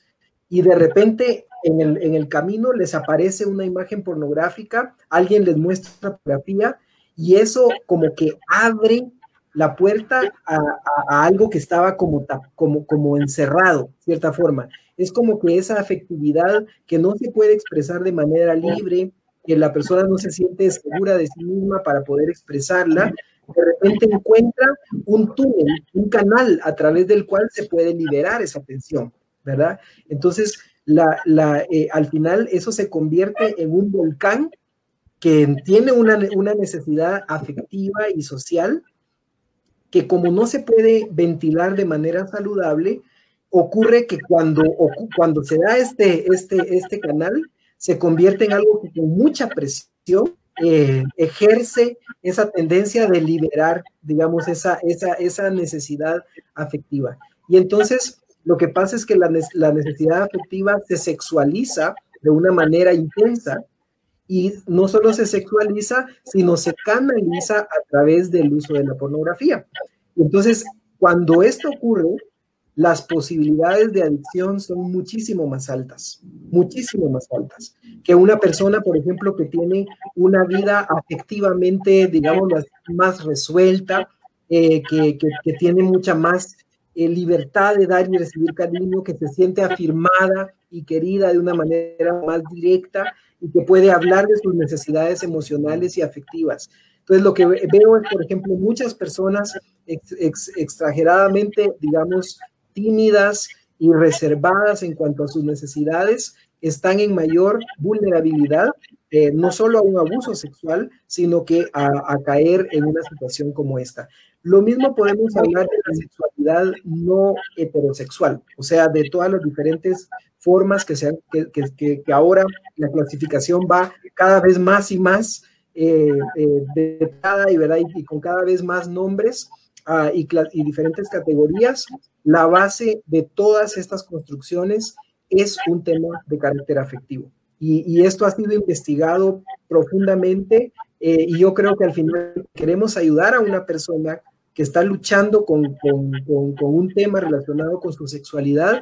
S5: y de repente en el, en el camino les aparece una imagen pornográfica, alguien les muestra pornografía, y eso como que abre la puerta a, algo que estaba como, como, como encerrado, cierta forma. Es como que esa afectividad que no se puede expresar de manera libre, que la persona no se siente segura de sí misma para poder expresarla, de repente encuentra un túnel, un canal a través del cual se puede liberar esa tensión, ¿verdad? Entonces, la, eh, al final eso se convierte en un volcán que tiene una, una necesidad afectiva y social, que como no se puede ventilar de manera saludable, ocurre que cuando, cuando se da este, este, este canal, se convierte en algo que con mucha presión eh, ejerce esa tendencia de liberar, digamos, esa, esa, esa necesidad afectiva. Y entonces lo que pasa es que la, la necesidad afectiva se sexualiza de una manera intensa y no solo se sexualiza, sino se canaliza a través del uso de la pornografía. Entonces, cuando esto ocurre, las posibilidades de adicción son muchísimo más altas, muchísimo más altas, que una persona, por ejemplo, que tiene una vida afectivamente, digamos, más resuelta, eh, que, tiene mucha más eh, libertad de dar y recibir cariño, que se siente afirmada y querida de una manera más directa y que puede hablar de sus necesidades emocionales y afectivas. Entonces, lo que veo es, por ejemplo, muchas personas exageradamente, digamos, tímidas y reservadas en cuanto a sus necesidades, están en mayor vulnerabilidad, eh, no solo a un abuso sexual, sino que a, caer en una situación como esta. Lo mismo podemos hablar de la sexualidad no heterosexual, o sea, de todas las diferentes formas que, sean, que, que, que ahora la clasificación va cada vez más y más eh, eh y, ¿verdad? y, con cada vez más nombres ah, y, y diferentes categorías, la base de todas estas construcciones es un tema de carácter afectivo. Y, esto ha sido investigado profundamente eh, y yo creo que al final queremos ayudar a una persona que está luchando con, con, con, un tema relacionado con su sexualidad,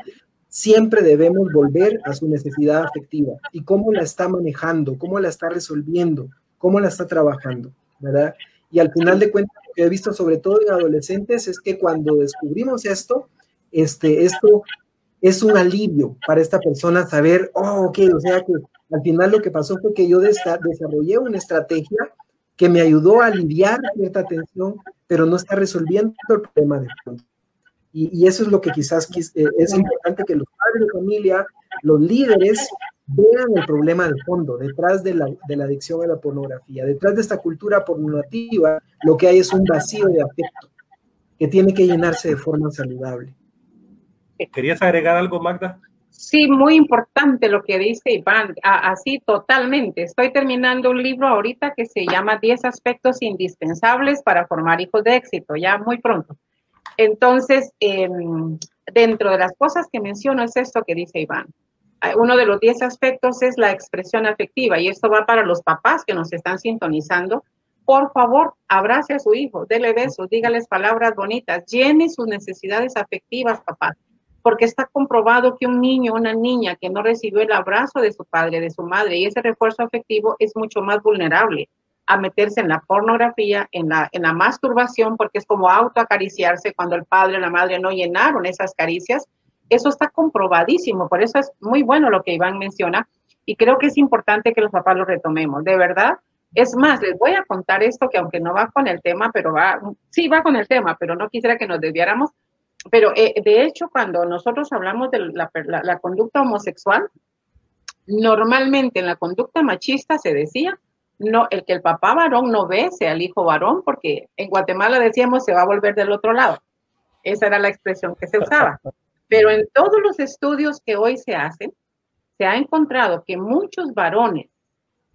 S5: siempre debemos volver a su necesidad afectiva. Y cómo la está manejando, cómo la está resolviendo, cómo la está trabajando, ¿verdad? Y al final de cuentas, lo que he visto sobre todo en adolescentes es que cuando descubrimos esto, este, esto es un alivio para esta persona saber, oh, ok, o sea que al final lo que pasó fue que yo desarrollé una estrategia que me ayudó a aliviar cierta tensión, pero no está resolviendo el problema de fondo. Y, eso es lo que quizás eh, es importante que los padres de familia, los líderes, vean el problema de fondo, detrás de la, de la adicción a la pornografía, detrás de esta cultura pornográfica, lo que hay es un vacío de afecto que tiene que llenarse de forma saludable.
S3: ¿Querías agregar algo, Magda?
S4: Sí, muy importante lo que dice Iván, así totalmente. Estoy terminando un libro ahorita que se llama 10 aspectos indispensables para formar hijos de éxito, ya muy pronto. Entonces, em, dentro de las cosas que menciono es esto que dice Iván. Ah, uno de los 10 aspectos es la expresión afectiva y esto va para los papás que nos están sintonizando. Por favor, abrace a su hijo, dele besos, dígales palabras bonitas, llene sus necesidades afectivas, papá porque está comprobado que un niño una niña que no recibió el abrazo de su padre, de su madre, y ese refuerzo afectivo es mucho más vulnerable a meterse en la pornografía, en la, en la masturbación, porque es como autoacariciarse cuando el padre o la madre no llenaron esas caricias. Eso está comprobadísimo, por eso es muy bueno lo que Iván menciona, y creo que es importante que los papás lo retomemos. De verdad, es más, les voy a contar esto que aunque no va con el tema, pero va, sí va con el tema, pero no quisiera que nos desviáramos pero eh, de hecho, cuando nosotros hablamos de la, conducta homosexual, normalmente en la conducta machista se decía, no, el que el papá varón no bese al hijo varón, porque en Guatemala decíamos se va a volver del otro lado. Esa era la expresión que se usaba. Pero en todos los estudios que hoy se hacen, se ha encontrado que muchos varones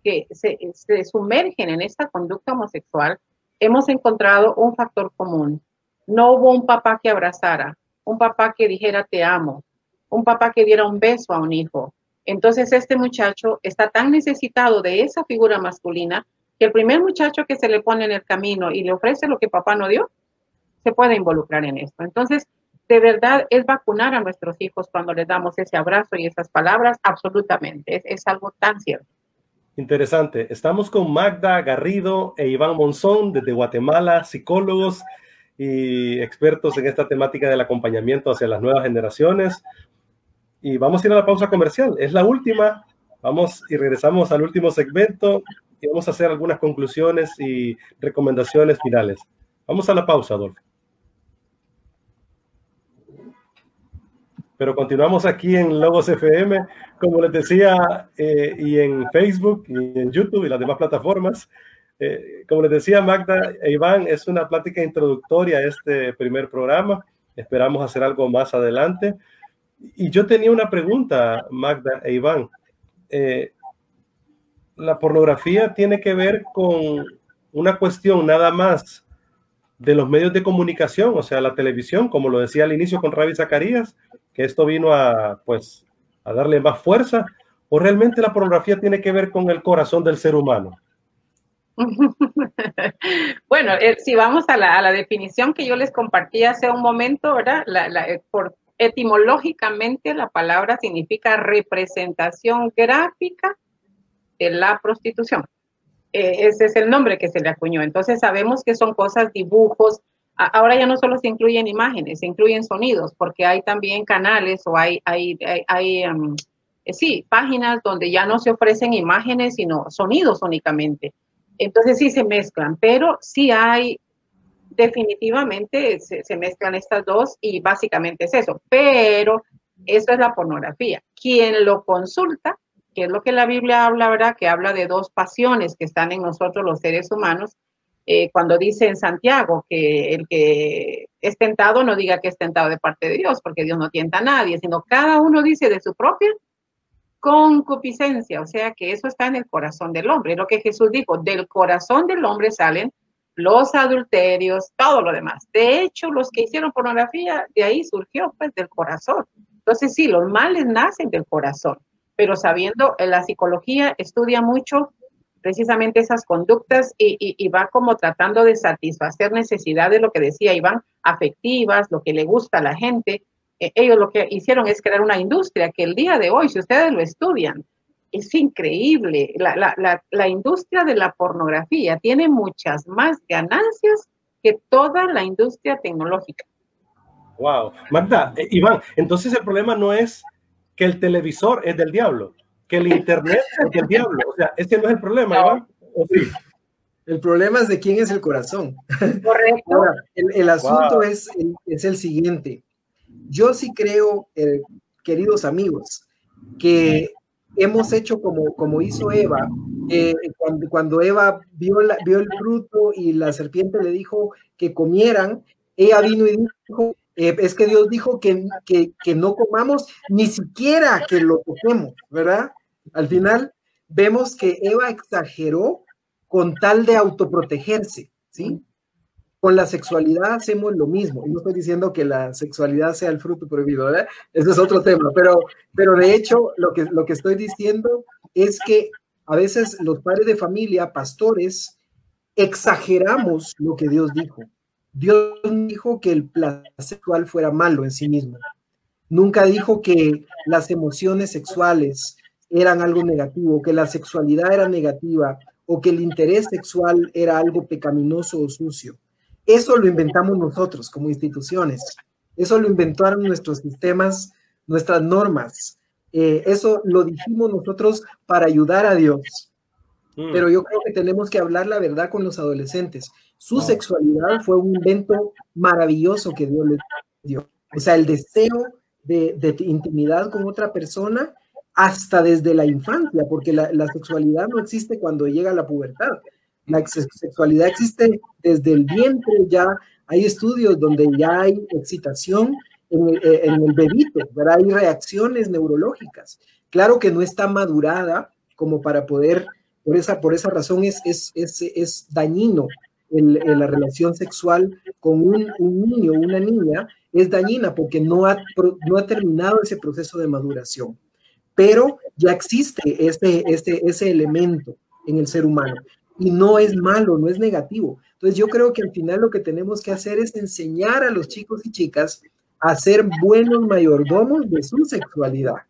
S4: que se, se sumergen en esta conducta homosexual, hemos encontrado un factor común, no hubo un papá que abrazara, un papá que dijera te amo, un papá que diera un beso a un hijo. Entonces este muchacho está tan necesitado de esa figura masculina que el primer muchacho que se le pone en el camino y le ofrece lo que papá no dio, se puede involucrar en esto. Entonces, de verdad es vacunar a nuestros hijos cuando les damos ese abrazo y esas palabras, absolutamente, es, es algo tan cierto.
S3: Interesante. Estamos con Magda Garrido e Iván Monzón desde Guatemala, psicólogos y expertos en esta temática del acompañamiento hacia las nuevas generaciones. Y vamos a ir a la pausa comercial. Es la última. Vamos y regresamos al último segmento y vamos a hacer algunas conclusiones y recomendaciones finales. Vamos a la pausa, Adolfo. Pero continuamos aquí en Logos FM, como les decía, eh, y en Facebook, y en YouTube y las demás plataformas. Eh, como les decía Magda e Iván, es una plática introductoria a este primer programa. Esperamos hacer algo más adelante. Y yo tenía una pregunta, Magda e Iván. Eh, la pornografía tiene que ver con una cuestión nada más de los medios de comunicación, o sea, la televisión, como lo decía al inicio con Ravi Zacarías, que esto vino a, pues, a darle más fuerza, o realmente la pornografía tiene que ver con el corazón del ser humano.
S4: bueno, eh, si vamos a la, definición que yo les compartí hace un momento, ¿verdad? Eh, por, etimológicamente la palabra significa representación gráfica de la prostitución. Eh, ese es el nombre que se le acuñó. Entonces sabemos que son cosas, dibujos, ahora ya no solo se incluyen imágenes, se incluyen sonidos, porque hay también canales o hay, um, eh, sí, páginas donde ya no se ofrecen imágenes, sino sonidos únicamente. Entonces sí se mezclan, pero sí hay, definitivamente se, mezclan estas dos y básicamente es eso. Pero eso es la pornografía. Quien lo consulta, que es lo que la Biblia habla, ¿verdad? Que habla de dos pasiones que están en nosotros los seres humanos, eh, cuando dice en Santiago que el que es tentado no diga que es tentado de parte de Dios, porque Dios no tienta a nadie, sino cada uno dice de su propia concupiscencia, o sea que eso está en el corazón del hombre, lo que Jesús dijo, del corazón del hombre salen los adulterios, todo lo demás. De hecho, los que hicieron pornografía, de ahí surgió pues del corazón. Entonces sí, los males nacen del corazón, pero sabiendo, eh, la psicología estudia mucho precisamente esas conductas y, va como tratando de satisfacer necesidades, lo que decía Iván, afectivas, lo que le gusta a la gente. Eh, ellos lo que hicieron es crear una industria que el día de hoy, si ustedes lo estudian, es increíble. La, industria de la pornografía tiene muchas más ganancias que toda la industria tecnológica.
S3: Wow. Magda, eh, Iván, entonces el problema no es que el televisor es del diablo que el Internet es el diablo. O sea, este no es el problema,
S5: El problema es de quién es el corazón. Correcto. el, asunto es, es el siguiente. Yo sí creo, eh, queridos amigos, que hemos hecho como, como hizo Eva, cuando, Eva vio, vio el fruto y la serpiente le dijo que comieran, ella vino y dijo, eh, es que Dios dijo que, que, que, no comamos ni siquiera que lo toquemos, ¿verdad? Al final vemos que Eva exageró con tal de autoprotegerse, ¿sí? Con la sexualidad hacemos lo mismo. no estoy diciendo que la sexualidad sea el fruto prohibido, ¿verdad? Ese es otro tema, pero, pero de hecho lo que, lo que estoy diciendo es que a veces los padres de familia, pastores, exageramos lo que Dios dijo. Dios dijo que el placer sexual fuera malo en sí mismo. Nunca dijo que las emociones sexuales, eran algo negativo, que la sexualidad era negativa o que el interés sexual era algo pecaminoso o sucio. Eso lo inventamos nosotros como instituciones. Eso lo inventaron nuestros sistemas, nuestras normas. Eh, eso lo dijimos nosotros para ayudar a Dios. Mm. Pero yo creo que tenemos que hablar la verdad con los adolescentes. Su sexualidad fue un invento maravilloso que Dios les dio. O sea, el deseo de, de intimidad con otra persona hasta desde la infancia, porque la, sexualidad no existe cuando llega la pubertad. La sexualidad existe desde el vientre, ya hay estudios donde ya hay excitación en el, eh, en el bebito, ¿verdad? Hay reacciones neurológicas. Claro que no está madurada como para poder, por esa, por esa razón es, es, es, es dañino en, la relación sexual con un, niño una niña, es dañina porque no ha, no ha terminado ese proceso de maduración pero ya existe ese, ese elemento en el ser humano y no es malo, no es negativo. Entonces yo creo que al final lo que tenemos que hacer es enseñar a los chicos y chicas a ser buenos mayordomos de su sexualidad,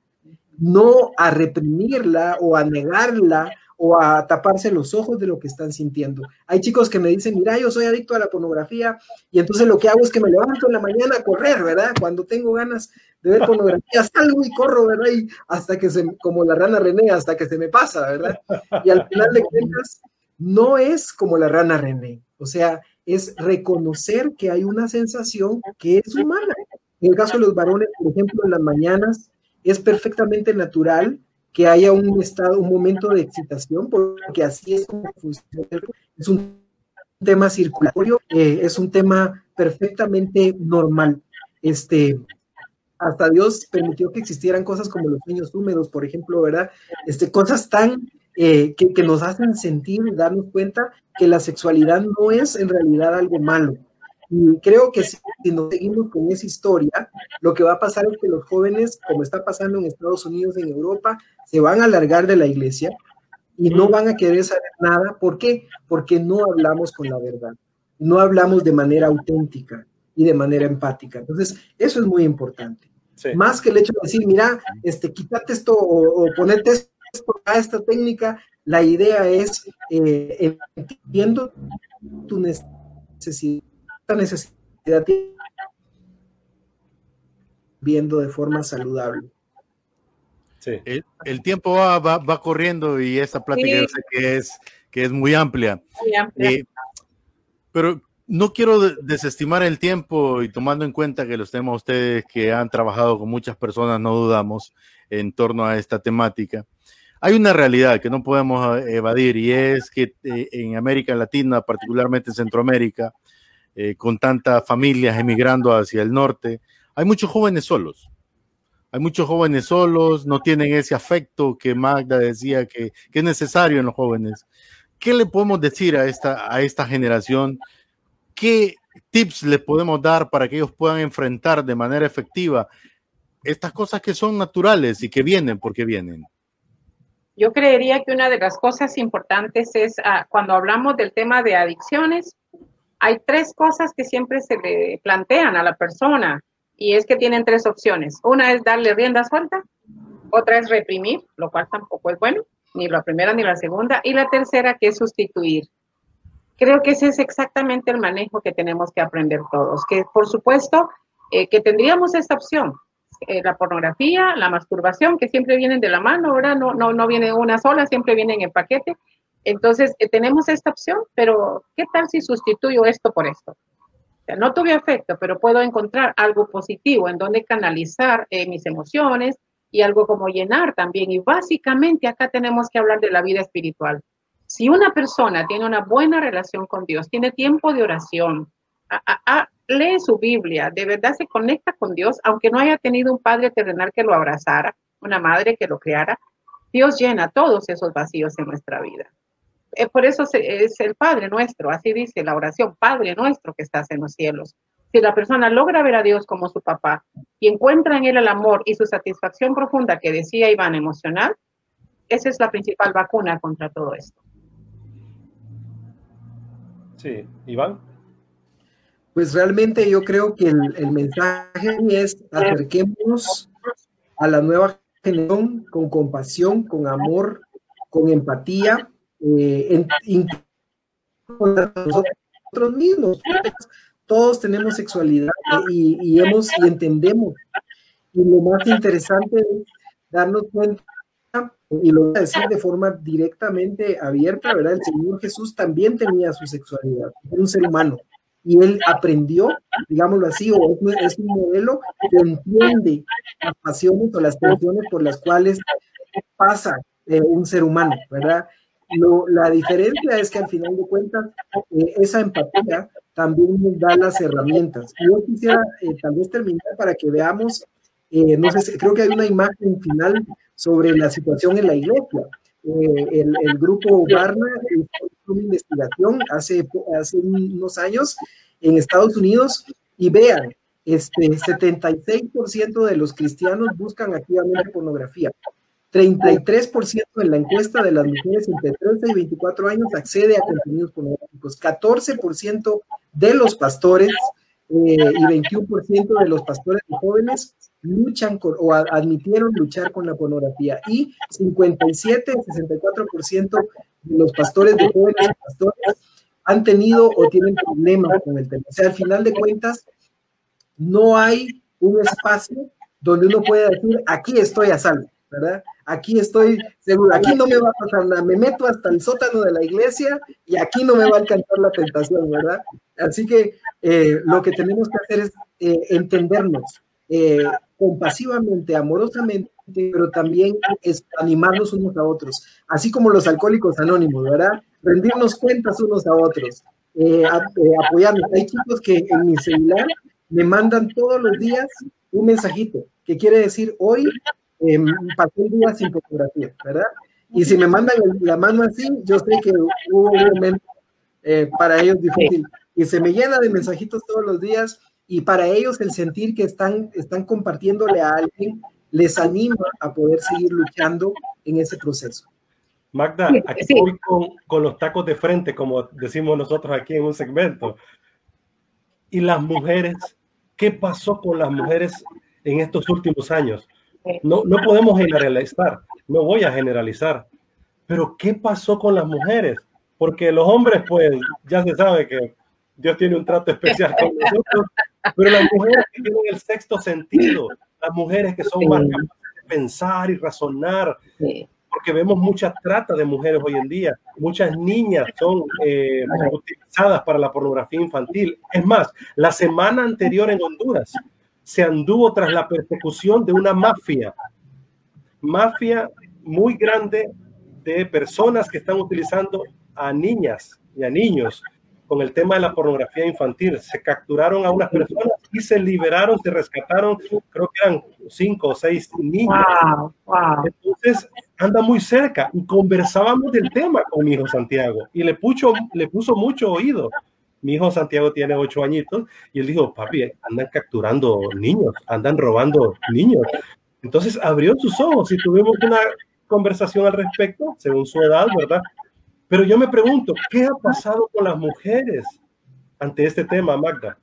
S5: no a reprimirla o a negarla o a taparse los ojos de lo que están sintiendo. Hay chicos que me dicen, mira, yo soy adicto a la pornografía y entonces lo que hago es que me levanto en la mañana a correr, ¿verdad? Cuando tengo ganas de ver pornografía, salgo y corro, ¿verdad? Y hasta que se, como la rana René, hasta que se me pasa, ¿verdad? Y al final de cuentas, no es como la rana René, o sea, es reconocer que hay una sensación que es humana. En el caso de los varones, por ejemplo, en las mañanas, es perfectamente natural que haya un estado, un momento de excitación, porque así es como funciona. Es un tema circulatorio, eh, es un tema perfectamente normal. Este, hasta Dios permitió que existieran cosas como los sueños húmedos, por ejemplo, ¿verdad? Este, cosas tan eh, que, que, nos hacen sentir y darnos cuenta que la sexualidad no es en realidad algo malo, y creo que si, nos seguimos con esa historia, lo que va a pasar es que los jóvenes, como está pasando en Estados Unidos, en Europa, se van a alargar de la iglesia y no van a querer saber nada. ¿Por qué? Porque no hablamos con la verdad, no hablamos de manera auténtica y de manera empática. Entonces, eso es muy importante. Más que el hecho de decir, mira, este, quítate esto o, ponerte esto a esta técnica, la idea es, eh, entiendo tu necesidad necesidad viendo de forma saludable.
S2: Sí. El, tiempo va, va, corriendo y esta plática que es, que es muy amplia. Eh, pero no quiero desestimar el tiempo y tomando en cuenta que los temas ustedes que han trabajado con muchas personas, no dudamos, en torno a esta temática. Hay una realidad que no podemos eh, evadir y es que eh, en América Latina, particularmente en Centroamérica, con tantas familias emigrando hacia el norte, hay muchos jóvenes solos. Hay muchos jóvenes solos, no tienen ese afecto que Magda decía que, es necesario en los jóvenes. ¿Qué le podemos decir a esta, a esta generación? ¿Qué tips les podemos dar para que ellos puedan enfrentar de manera efectiva estas cosas que son naturales y que vienen porque vienen?
S4: Yo creería que una de las cosas importantes es ah, cuando hablamos del tema de adicciones, hay tres cosas que siempre se le plantean a la persona y es que tienen tres opciones. Una es darle rienda suelta, otra es reprimir, lo cual tampoco es bueno, ni la primera ni la segunda, y la tercera que es sustituir. Creo que ese es exactamente el manejo que tenemos que aprender todos, que por supuesto eh, que tendríamos esta opción, eh, la pornografía, la masturbación, que siempre vienen de la mano, ahora no, no, no viene una sola, siempre vienen en paquete. Entonces, eh, tenemos esta opción, pero ¿qué tal si sustituyo esto por esto? no tuve afecto, pero puedo encontrar algo positivo en donde canalizar eh, mis emociones y algo como llenar también. Y básicamente acá tenemos que hablar de la vida espiritual. Si una persona tiene una buena relación con Dios, tiene tiempo de oración, lee su Biblia, de verdad se conecta con Dios, aunque no haya tenido un padre terrenal que lo abrazara, una madre que lo creara, Dios llena todos esos vacíos en nuestra vida. Eh, por eso es el Padre nuestro, así dice la oración, Padre nuestro que estás en los cielos. Si la persona logra ver a Dios como su papá y encuentra en él el amor y su satisfacción profunda que decía Iván emocional, esa es la principal vacuna contra todo esto.
S3: Sí, Iván.
S5: Pues realmente yo creo que el, mensaje es acerquémonos a la nueva generación con compasión, con amor, con empatía, eh, nosotros mismos. Todos tenemos sexualidad y, hemos y entendemos. Y lo más interesante es darnos cuenta, y lo voy a decir de forma directamente abierta, ¿verdad? El Señor Jesús también tenía su sexualidad, un ser humano. Y él aprendió, digámoslo así, o es, un modelo que entiende las pasiones o las tensiones por las cuales pasa eh, un ser humano, ¿verdad? la diferencia es que al final de cuentas eh, esa empatía también nos da las herramientas. Yo quisiera eh, tal vez terminar para que veamos, eh, no sé, creo que hay una imagen final sobre la situación en la iglesia. El, el, grupo Barna hizo una investigación hace, hace unos años en Estados Unidos y vean, este 76% de los cristianos buscan activamente pornografía. 33% en la encuesta de las mujeres entre 13 y 24 años accede a contenidos pornográficos. 14% de los pastores eh, y 21% de los pastores de jóvenes luchan o admitieron luchar con la pornografía. Y 57 64% de los pastores de jóvenes pastores han tenido o tienen problemas con el tema. O sea, al final de cuentas, no hay un espacio donde uno pueda decir, aquí estoy a salvo, ¿verdad? aquí estoy seguro, aquí no me va a pasar nada, me meto hasta el sótano de la iglesia y aquí no me va a alcanzar la tentación, ¿verdad? Así que eh, lo que tenemos que hacer es eh, entendernos eh, compasivamente, amorosamente, pero también es animarnos unos a otros, así como los alcohólicos anónimos, ¿verdad? Rendirnos cuentas unos a otros, apoyarnos. Hay chicos que en mi celular me mandan todos los días un mensajito que quiere decir, hoy eh, pasé el día sin fotografía, ¿verdad? Y si me mandan la mano así, yo sé que hubo un momento eh, para ellos difícil. Y se me llena de mensajitos todos los días y para ellos el sentir que están, están compartiéndole a alguien les anima a poder seguir luchando en ese proceso.
S3: Magda, aquí voy con, con, los tacos de frente, como decimos nosotros aquí en un segmento. Y las mujeres, ¿qué pasó con las mujeres en estos últimos años? No, no podemos generalizar, no voy a generalizar, pero ¿qué pasó con las mujeres? Porque los hombres, pues, ya se sabe que Dios tiene un trato especial con nosotros, pero las mujeres que tienen el sexto sentido, las mujeres que son más capaces de pensar y razonar, porque vemos mucha trata de mujeres hoy en día, muchas niñas son eh, utilizadas para la pornografía infantil. Es más, la semana anterior en Honduras se anduvo tras la persecución de una mafia, mafia muy grande de personas que están utilizando a niñas y a niños con el tema de la pornografía infantil. Se capturaron a unas personas y se liberaron, se rescataron, creo que eran cinco o seis niños. Entonces, anda muy cerca y conversábamos del tema con mi hijo Santiago y le puso, le puso mucho oído. Mi hijo Santiago tiene ocho añitos y él dijo, papi, andan capturando niños, andan robando niños. Entonces abrió sus ojos y tuvimos una conversación al respecto, según su edad, ¿verdad? Pero yo me pregunto, ¿qué ha pasado con las mujeres ante este tema, Magda?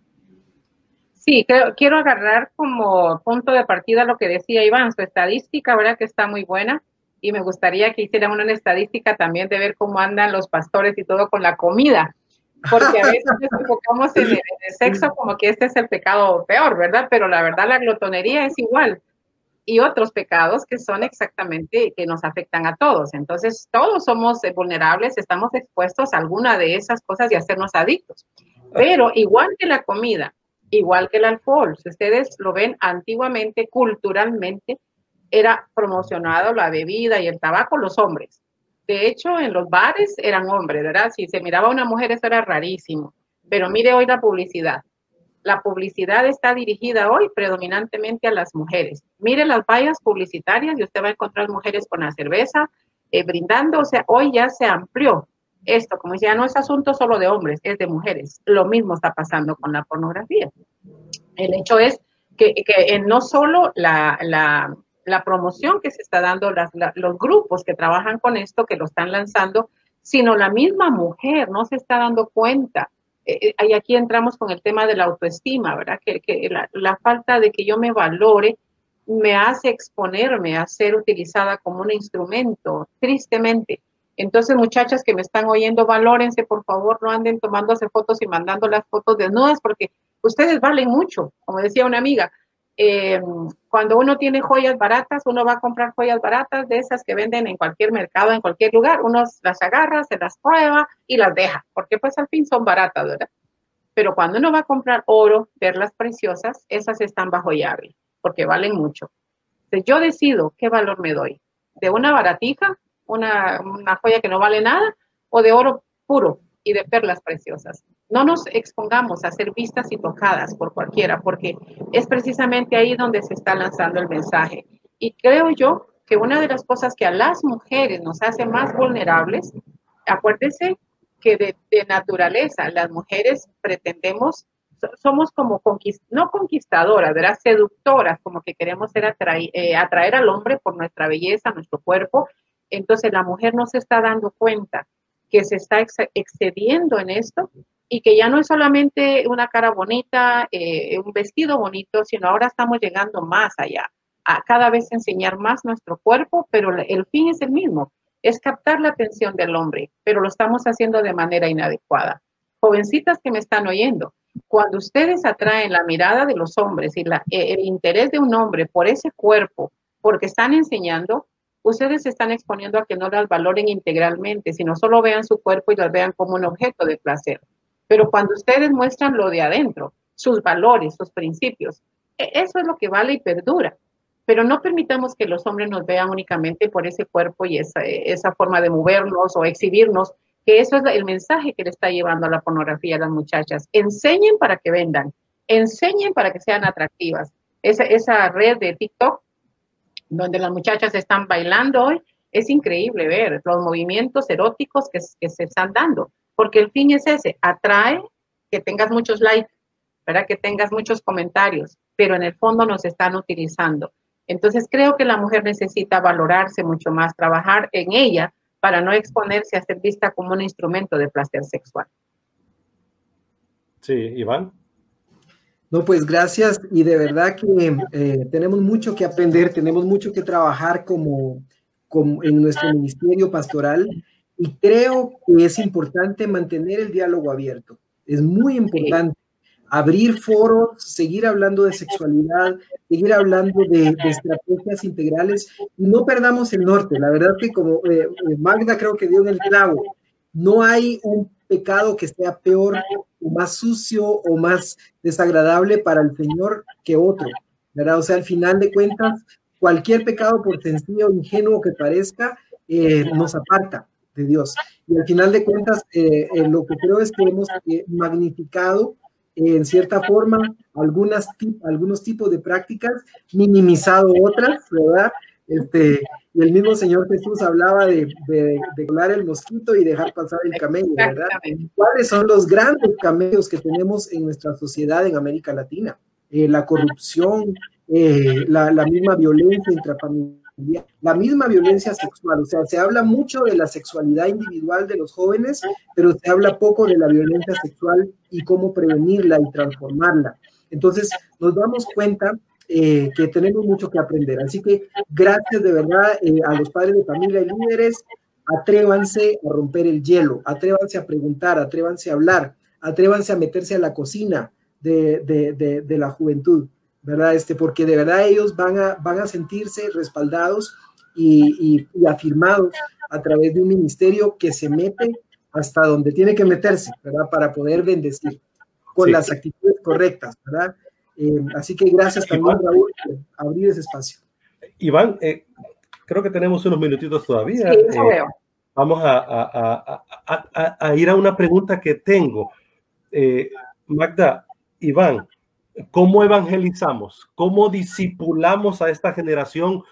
S4: Sí, quiero agarrar como punto de partida lo que decía Iván, su estadística, ¿verdad? Que está muy buena. Y me gustaría que hiciera una estadística también de ver cómo andan los pastores y todo con la comida. Porque a veces nos enfocamos en el sexo como que este es el pecado peor, ¿verdad? Pero la verdad la glotonería es igual y otros pecados que son exactamente que nos afectan a todos. Entonces, todos somos eh, vulnerables, estamos expuestos a alguna de esas cosas y hacernos adictos. Pero igual que la comida, igual que el alcohol, si ustedes lo ven antiguamente, culturalmente, era promocionado la bebida y el tabaco los hombres. De hecho, en los bares eran hombres, ¿verdad? Si se miraba a una mujer, eso era rarísimo. Pero mire hoy la publicidad la publicidad está dirigida hoy predominantemente a las mujeres. Mire las vallas publicitarias y usted va a encontrar mujeres con la cerveza eh, brindando, o sea, hoy ya se amplió esto, como decía, no es asunto solo de hombres, es de mujeres. Lo mismo está pasando con la pornografía. El hecho es que, no solo la, promoción que se está dando, los grupos que trabajan con esto, que lo están lanzando, sino la misma mujer no se está dando cuenta eh, y aquí entramos con el tema de la autoestima, ¿verdad? Que, la, falta de que yo me valore me hace exponerme a ser utilizada como un instrumento, tristemente. Entonces, muchachas que me están oyendo, valórense, por favor, no anden tomándose fotos y mandando las fotos desnudas, porque ustedes valen mucho, como decía una amiga. Eh, cuando uno tiene joyas baratas, uno va a comprar joyas baratas de esas que venden en cualquier mercado, en cualquier lugar. Uno las agarra, se las prueba y las deja, porque pues al fin son baratas, ¿verdad? Pero cuando uno va a comprar oro, perlas preciosas, esas están bajo llave, porque valen mucho. Entonces yo decido qué valor me doy. De una baratija, una, una joya que no vale nada, o de oro puro y de perlas preciosas no nos expongamos a ser vistas y tocadas por cualquiera, porque es precisamente ahí donde se está lanzando el mensaje. Y creo yo que una de las cosas que a las mujeres nos hace más vulnerables, acuérdense que de, naturaleza las mujeres pretendemos, somos como no conquistadoras, ¿verdad? Seductoras, como que queremos ser eh, atraer al hombre por nuestra belleza, nuestro cuerpo. Entonces la mujer no se está dando cuenta que se está excediendo en esto y que ya no es solamente una cara bonita, eh, un vestido bonito, sino ahora estamos llegando más allá, a cada vez enseñar más nuestro cuerpo, pero el fin es el mismo, es captar la atención del hombre, pero lo estamos haciendo de manera inadecuada. Jovencitas que me están oyendo, cuando ustedes atraen la mirada de los hombres y la, eh, el interés de un hombre por ese cuerpo, porque están enseñando, ustedes se están exponiendo a que no las valoren integralmente, sino solo vean su cuerpo y las vean como un objeto de placer. Pero cuando ustedes muestran lo de adentro, sus valores, sus principios, e, eso es lo que vale y perdura. Pero no permitamos que los hombres nos vean únicamente por ese cuerpo y esa, forma de movernos o exhibirnos, que eso es el mensaje que le está llevando a la pornografía a las muchachas. Enseñen para que vendan, enseñen para que sean atractivas. Esa, red de TikTok, donde las muchachas están bailando hoy, es increíble ver los movimientos eróticos que se están dando porque el fin es ese, atrae que tengas muchos likes, ¿verdad? Que tengas muchos comentarios, pero en el fondo nos están utilizando. Entonces creo que la mujer necesita valorarse mucho más, trabajar en ella para no exponerse a ser vista como un instrumento de placer sexual.
S3: Sí, Iván.
S5: No, pues gracias y de verdad que eh, tenemos mucho que aprender, tenemos mucho que trabajar como, como en nuestro ministerio pastoral y creo que es importante mantener el diálogo abierto. Es muy importante abrir foros, seguir hablando de sexualidad, seguir hablando de, estrategias integrales y no perdamos el norte. La verdad que como eh, Magda creo que dio en el clavo, no hay un pecado que sea peor o más sucio o más desagradable para el Señor que otro, ¿verdad? O sea, al final de cuentas, cualquier pecado, por sencillo o ingenuo que parezca, eh, nos aparta de Dios. Y al final de cuentas, eh, lo que creo es que hemos magnificado en cierta forma algunas, algunos tipos de prácticas, minimizado otras, ¿verdad? Este, y el mismo Señor Jesús hablaba de, de, volar el mosquito y dejar pasar el camello, ¿verdad? ¿Cuáles son los grandes camellos que tenemos en nuestra sociedad en América Latina? Eh, la corrupción, eh, la, la misma violencia intrafamiliar la misma violencia sexual. O sea, se habla mucho de la sexualidad individual de los jóvenes, pero se habla poco de la violencia sexual y cómo prevenirla y transformarla. Entonces, nos damos cuenta eh, que tenemos mucho que aprender. Así que gracias de verdad eh, a los padres de familia y líderes. Atrévanse a romper el hielo, atrévanse a preguntar, atrévanse a hablar, atrévanse a meterse a la cocina de, de, de la juventud. ¿Verdad? Este, porque de verdad ellos van a, van a sentirse respaldados y, afirmados a través de un ministerio que se mete hasta donde tiene que meterse, ¿verdad? Para poder bendecir con las actitudes correctas, ¿verdad? Eh, así que gracias también, Raúl, por abrir ese espacio.
S3: Iván, eh, creo que tenemos unos minutitos todavía. Sí, eh, vamos a, a, a, a, ir a una pregunta que tengo. Magda, Iván, ¿Cómo evangelizamos? ¿Cómo discipulamos a esta generación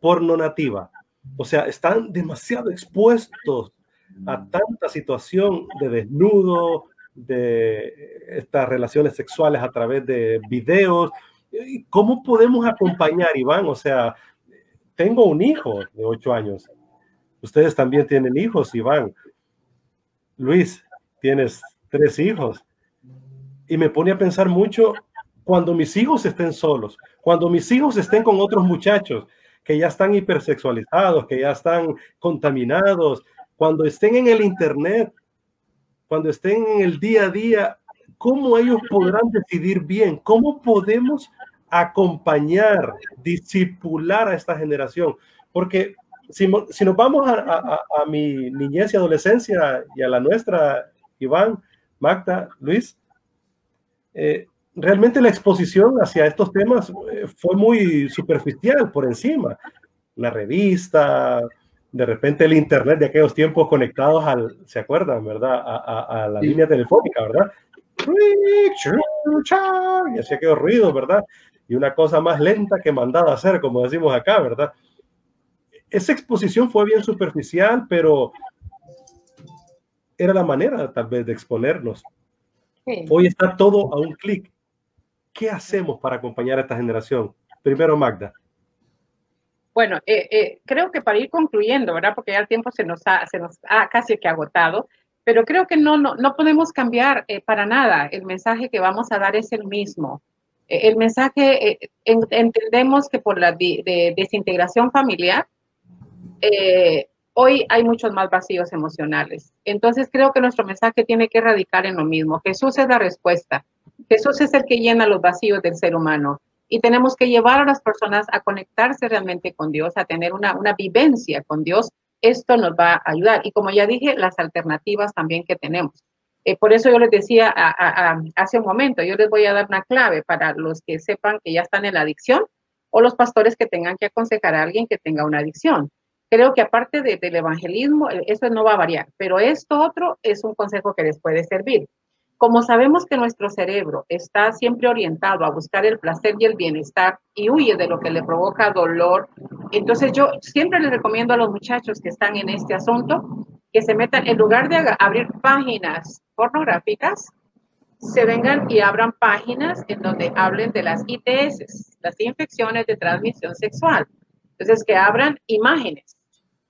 S3: porno nativa? O sea, están demasiado expuestos a tanta situación de desnudo, de estas relaciones sexuales a través de videos. ¿Cómo podemos acompañar, Iván? O sea, tengo un hijo de ocho años. Ustedes también tienen hijos, Iván. Luis, tienes tres hijos. Y me pone a pensar mucho cuando mis hijos estén solos, cuando mis hijos estén con otros muchachos que ya están hipersexualizados, que ya están contaminados, cuando estén en el Internet, cuando estén en el día a día, ¿cómo ellos podrán decidir bien? ¿Cómo podemos acompañar, disipular a esta generación? Porque si, nos vamos a, mi niñez y adolescencia y a la nuestra, Iván, Magda, Luis, eh, realmente la exposición hacia estos temas eh, fue muy superficial por encima. La revista, de repente el internet de aquellos tiempos conectados al, ¿se acuerdan, verdad? A, la línea telefónica, ¿verdad? Y hacía aquellos ruidos, ¿verdad? Y una cosa más lenta que mandada a hacer, como decimos acá, ¿verdad? Esa exposición fue bien superficial, pero era la manera tal vez de exponernos. Hoy está todo a un clic. ¿Qué hacemos para acompañar a esta generación? Primero, Magda.
S4: Bueno, eh, eh, creo que para ir concluyendo, ¿verdad? Porque ya el tiempo se nos ha, se nos ha casi que agotado, pero creo que no, no, no podemos cambiar eh, para nada. El mensaje que vamos a dar es el mismo. el mensaje, entendemos que por la de, desintegración familiar, hoy hay muchos más vacíos emocionales. Entonces creo que nuestro mensaje tiene que radicar en lo mismo. Jesús es la respuesta. Jesús es el que llena los vacíos del ser humano y tenemos que llevar a las personas a conectarse realmente con Dios, a tener una, una vivencia con Dios. Esto nos va a ayudar. Y como ya dije, las alternativas también que tenemos. Eh, por eso yo les decía hace un momento, yo les voy a dar una clave para los que sepan que ya están en la adicción o los pastores que tengan que aconsejar a alguien que tenga una adicción. Creo que aparte del evangelismo, eh, eso no va a variar, pero esto otro es un consejo que les puede servir. Como sabemos que nuestro cerebro está siempre orientado a buscar el placer y el bienestar y huye de lo que le provoca dolor, entonces yo siempre les recomiendo a los muchachos que están en este asunto que se metan, en lugar de abrir páginas pornográficas, se vengan y abran páginas en donde hablen de las ITS, las infecciones de transmisión sexual. Entonces, que abran imágenes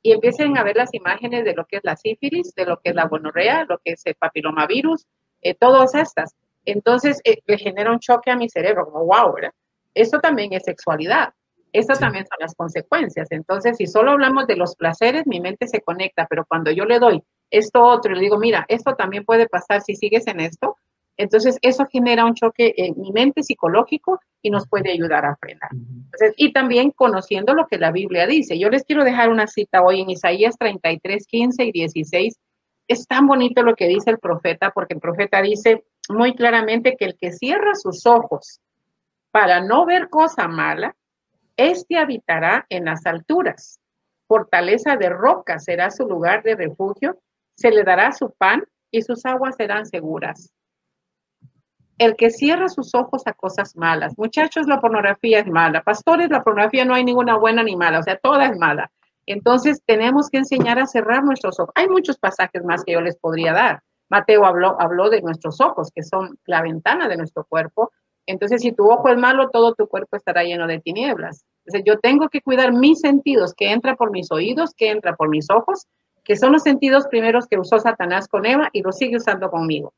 S4: y empiecen a ver las imágenes de lo que es la sífilis, de lo que es la gonorrea, lo que es el papilomavirus, eh, todas estas. Entonces, eh, le genera un choque a mi cerebro, como, wow, ¿verdad? Esto también es sexualidad. Estas también son las consecuencias. Entonces, si solo hablamos de los placeres, mi mente se conecta, pero cuando yo le doy esto otro y le digo, mira, esto también puede pasar si sigues en esto, Entonces, eso genera un choque en mi mente psicológico y nos puede ayudar a frenar. y también conociendo lo que la Biblia dice. Yo les quiero dejar una cita hoy en Isaías 33, 15 y 16. Es tan bonito lo que dice el profeta, porque el profeta dice muy claramente que el que cierra sus ojos para no ver cosa mala, éste habitará en las alturas. Fortaleza de roca será su lugar de refugio, se le dará su pan y sus aguas serán seguras el que cierra sus ojos a cosas malas. Muchachos, la pornografía es mala. Pastores, la pornografía no hay ninguna buena ni mala, o sea, toda es mala. Entonces, tenemos que enseñar a cerrar nuestros ojos. Hay muchos pasajes más que yo les podría dar. Mateo habló, habló de nuestros ojos, que son la ventana de nuestro cuerpo. Entonces, si tu ojo es malo, todo tu cuerpo estará lleno de tinieblas. Entonces, yo tengo que cuidar mis sentidos, que entra por mis oídos, que entra por mis ojos, que son los sentidos primeros que usó Satanás con Eva y los sigue usando conmigo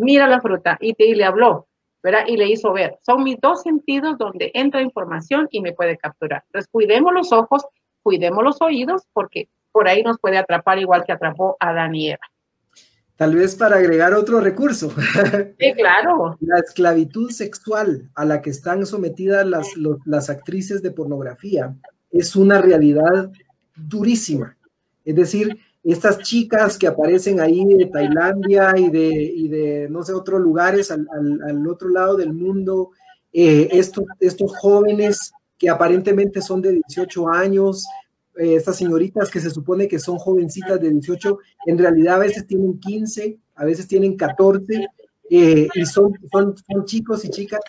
S4: mira la fruta y, te, le habló, ¿verdad? Y le hizo ver. Son mis dos sentidos donde entra información y me puede capturar. Entonces, cuidemos los ojos, cuidemos los oídos, porque por ahí nos puede atrapar igual que atrapó a Eva.
S5: Tal vez para agregar otro recurso.
S4: Sí, claro.
S5: La esclavitud sexual a la que están sometidas las, las actrices de pornografía es una realidad durísima. Es decir, estas chicas que aparecen ahí de Tailandia y de, y de no sé, otros lugares al, al, otro lado del mundo, eh, estos, estos jóvenes que aparentemente son de 18 años, eh, estas señoritas que se supone que son jovencitas de 18, en realidad a veces tienen 15, a veces tienen 14, eh, y son, son, son chicos y chicas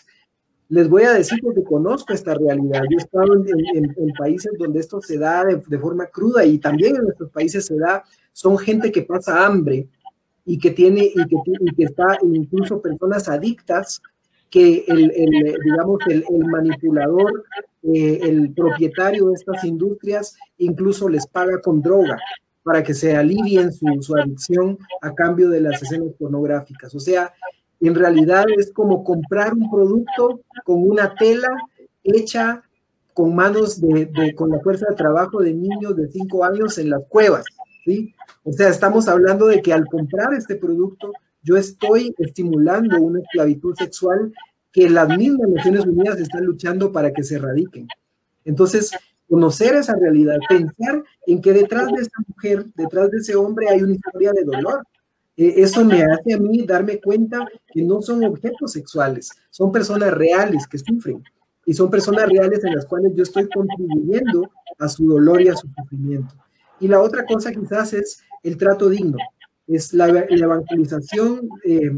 S5: les voy a decir porque conozco esta realidad. Yo he estado en, países donde esto se da de, forma cruda y también en nuestros países se da. Son gente que pasa hambre y que tiene y que, y que está incluso personas adictas que el, digamos el, manipulador, eh, el propietario de estas industrias incluso les paga con droga para que se alivien su, su adicción a cambio de las escenas pornográficas. O sea, en realidad es como comprar un producto con una tela hecha con manos de, con la fuerza de trabajo de niños de 5 años en las cuevas, ¿sí? O sea, estamos hablando de que al comprar este producto, yo estoy estimulando una esclavitud sexual que las mismas Naciones Unidas están luchando para que se erradiquen. Entonces, conocer esa realidad, pensar en que detrás de esa mujer, detrás de ese hombre hay una historia de dolor, eh, eso me hace a mí darme cuenta que no son objetos sexuales, son personas reales que sufren y son personas reales en las cuales yo estoy contribuyendo a su dolor y a su sufrimiento. Y la otra cosa quizás es el trato digno, es la, evangelización, eh,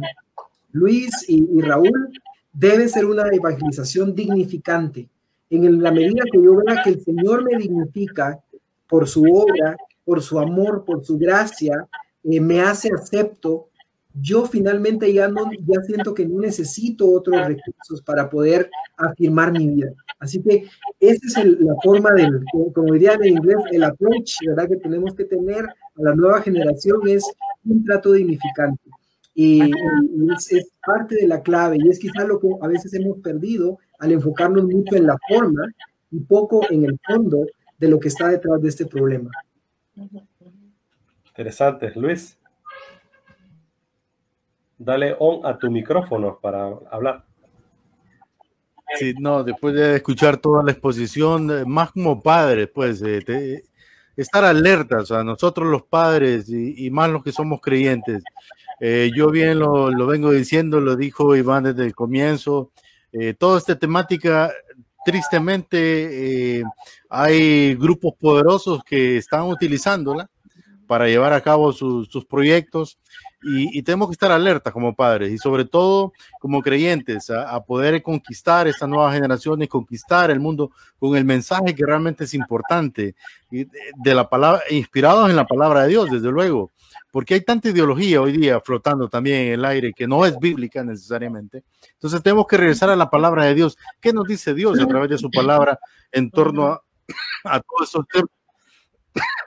S5: Luis y, Raúl, debe ser una evangelización dignificante. En la medida que yo vea que el Señor me dignifica por su obra, por su amor, por su gracia, eh, me hace acepto, yo finalmente ya no, ya siento que no necesito otros recursos para poder afirmar mi vida. Así que esa es la forma del, como diría en inglés, el approach, ¿verdad? Que tenemos que tener a la nueva generación es un trato dignificante. Y, es, es, parte de la clave y es quizá lo que a veces hemos perdido al enfocarnos mucho en la forma y poco en el fondo de lo que está detrás de este problema.
S3: Interesante. Luis, dale on a tu micrófono para hablar.
S2: Sí, no, después de escuchar toda la exposición, eh, más como padres, pues, eh, estar alertas, a nosotros los padres y, más los que somos creyentes. Eh, yo bien lo, lo, vengo diciendo, lo dijo Iván desde el comienzo, toda esta temática, tristemente, hay grupos poderosos que están utilizándola para llevar a cabo sus, proyectos y, tenemos que estar alerta como padres y sobre todo como creyentes a, poder conquistar esta nueva generación y conquistar el mundo con el mensaje que realmente es importante y de, la palabra, inspirados en la palabra de Dios, desde luego, porque hay tanta ideología hoy día flotando también en el aire que no es bíblica necesariamente. Entonces tenemos que regresar a la palabra de Dios. ¿Qué nos dice Dios a través de su palabra en torno a, todos esos temas?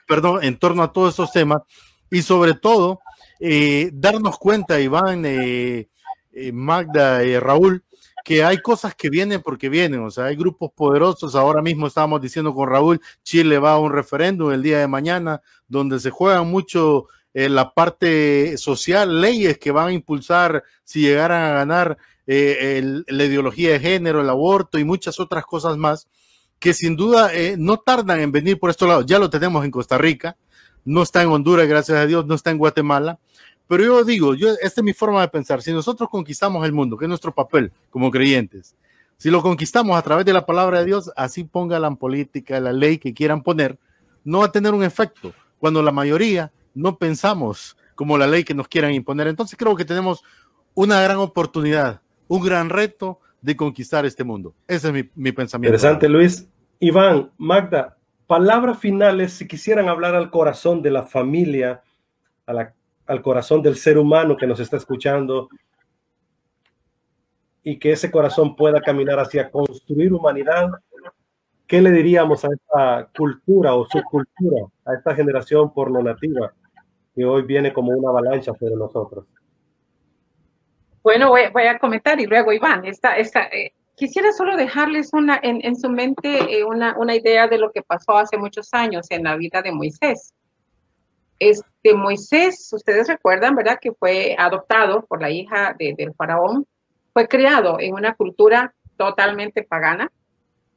S2: perdón, en torno a todos estos temas y sobre todo eh, darnos cuenta, Iván, eh, eh, Magda y Raúl, que hay cosas que vienen porque vienen, o sea, hay grupos poderosos. Ahora mismo estábamos diciendo con Raúl, Chile va a un referéndum el día de mañana donde se juegan mucho eh, la parte social, leyes que van a impulsar si llegaran a ganar eh, la ideología de género, el aborto y muchas otras cosas más, que sin duda eh, no tardan en venir por estos lados. Ya lo tenemos en Costa Rica, no está en Honduras, gracias a Dios, no está en Guatemala. Pero yo digo, yo, esta es mi forma de pensar. Si nosotros conquistamos el mundo, que es nuestro papel como creyentes, si lo conquistamos a través de la palabra de Dios, así ponga la política, la ley que quieran poner, no va a tener un efecto. Cuando la mayoría no pensamos como la ley que nos quieran imponer. Entonces creo que tenemos una gran oportunidad, un gran reto de conquistar este mundo. Ese es mi, pensamiento.
S3: Interesante, Luis. Iván, Magda, palabras finales, si quisieran hablar al corazón de la familia, al corazón del ser humano que nos está escuchando, y que ese corazón pueda caminar hacia construir humanidad, ¿qué le diríamos a esta cultura o subcultura, a esta generación pornonativa? Que hoy viene como una avalancha sobre nosotros.
S4: Bueno, voy, a comentar y luego Iván, eh, quisiera solo dejarles una, en, su mente eh, una, idea de lo que pasó hace muchos años en la vida de Moisés. Este Moisés, ustedes recuerdan, ¿verdad? Que fue adoptado por la hija del faraón, fue criado en una cultura totalmente pagana,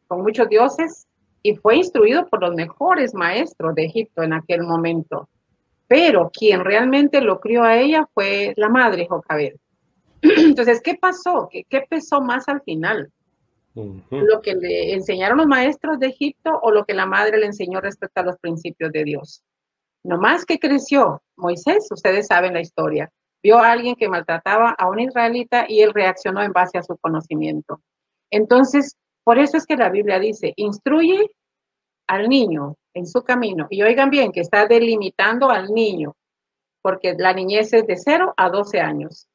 S4: con muchos dioses, y fue instruido por los mejores maestros de Egipto en aquel momento pero quien realmente lo crió a ella fue la madre Jocabed. Entonces, ¿qué pasó? ¿Qué, ¿Qué, pesó más al final? ¿Lo que le enseñaron los maestros de Egipto o lo que la madre le enseñó respecto a los principios de Dios? No más que creció Moisés, ustedes saben la historia, vio a alguien que maltrataba a un israelita y él reaccionó en base a su conocimiento. Entonces, por eso es que la Biblia dice, instruye al niño en su camino. Y oigan bien que está delimitando al niño, porque la niñez es de 0 a 12 años.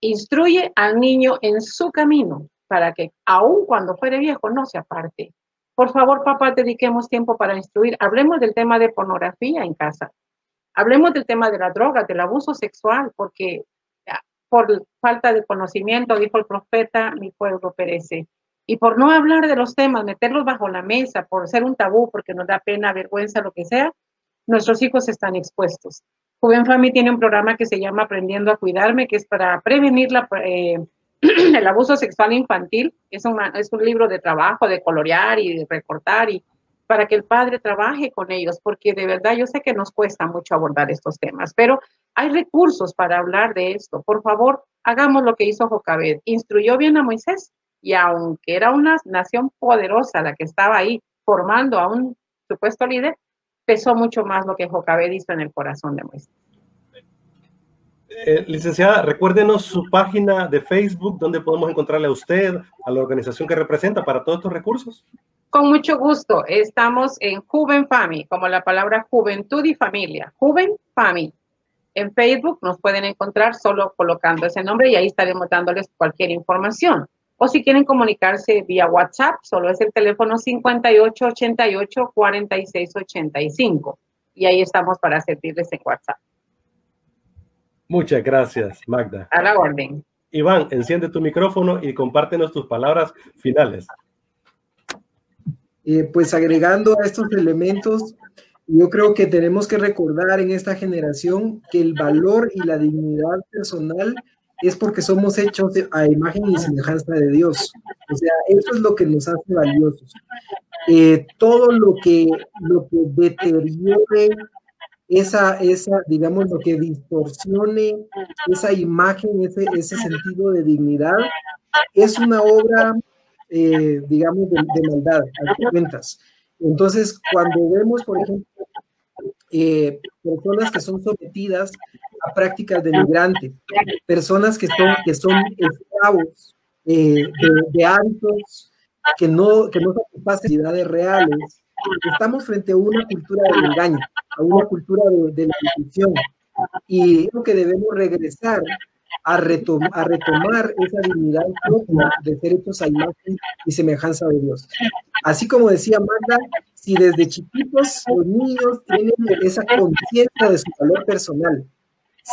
S4: Instruye al niño en su camino para que aun cuando fuere viejo no se aparte. Por favor, papá, dediquemos tiempo para instruir. Hablemos del tema de pornografía en casa. Hablemos del tema de la droga, del abuso sexual, porque ah, por falta de conocimiento, dijo el profeta, mi pueblo perece. Y por no hablar de los temas, meterlos bajo la mesa, por ser un tabú, porque nos da pena, vergüenza, lo que sea, nuestros hijos están expuestos. Joven Family tiene un programa que se llama Aprendiendo a Cuidarme, que es para prevenir eh, el abuso sexual infantil. Es un, es un libro de trabajo, de colorear y de recortar, y para que el padre trabaje con ellos, porque de verdad yo sé que nos cuesta mucho abordar estos temas, pero hay recursos para hablar de esto. Por favor, hagamos lo que hizo Jocabed. Instruyó bien a Moisés, y aunque era una nación poderosa la que estaba ahí formando a un supuesto líder, pesó mucho más lo que Jocabed hizo en el corazón de Moisés.
S3: Eh, licenciada, recuérdenos su página de Facebook, donde podemos encontrarle a usted, a la organización que representa para todos estos recursos.
S4: Con mucho gusto. Estamos en Juven Family, como la palabra juventud y familia. Juven Family. En Facebook nos pueden encontrar solo colocando ese nombre y ahí estaremos dándoles cualquier información o si quieren comunicarse vía WhatsApp, solo es el teléfono 5888-4685 y ahí estamos para servirles en WhatsApp.
S3: Muchas gracias, Magda.
S4: A la orden.
S3: Iván, enciende tu micrófono y compártenos tus palabras finales.
S5: Eh, pues agregando a estos elementos, yo creo que tenemos que recordar en esta generación que el valor y la dignidad personal es porque somos hechos a imagen y semejanza de Dios. O sea, eso es lo que nos hace valiosos. Eh, todo lo que, lo que deteriore esa, esa, digamos, lo que distorsione esa imagen, ese, ese sentido de dignidad, es una obra, eh, digamos, de, maldad, a cuentas. Entonces, cuando vemos, por ejemplo, eh, personas que son sometidas a prácticas de migrantes, personas que son, que son esclavos eh, de, hábitos que no, que no capacidades reales. Estamos frente a una cultura del engaño, a una cultura de, la intuición. Y creo que debemos regresar a, retom a retomar esa dignidad propia de ser hechos a imagen y semejanza de Dios. Así como decía Magda, si desde chiquitos los niños tienen esa conciencia de su valor personal,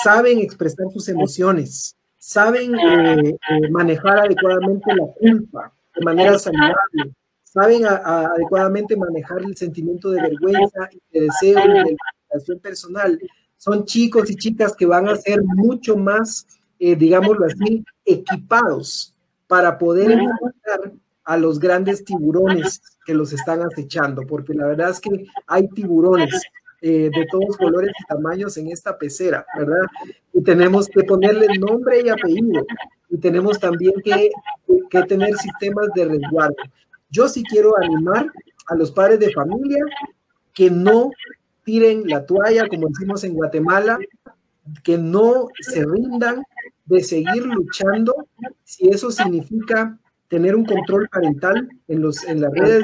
S5: saben expresar sus emociones, saben eh, eh, manejar adecuadamente la culpa de manera saludable, saben adecuadamente manejar el sentimiento de vergüenza y de deseo y de educación personal, son chicos y chicas que van a ser mucho más, eh, digámoslo así, equipados para poder enfrentar a los grandes tiburones que los están acechando, porque la verdad es que hay tiburones eh, de todos colores y tamaños en esta pecera, ¿verdad? Y tenemos que ponerle nombre y apellido, y tenemos también que, que tener sistemas de resguardo. Yo sí quiero animar a los padres de familia que no tiren la toalla, como decimos en Guatemala, que no se rindan de seguir luchando, si eso significa tener un control parental en, los, en las redes,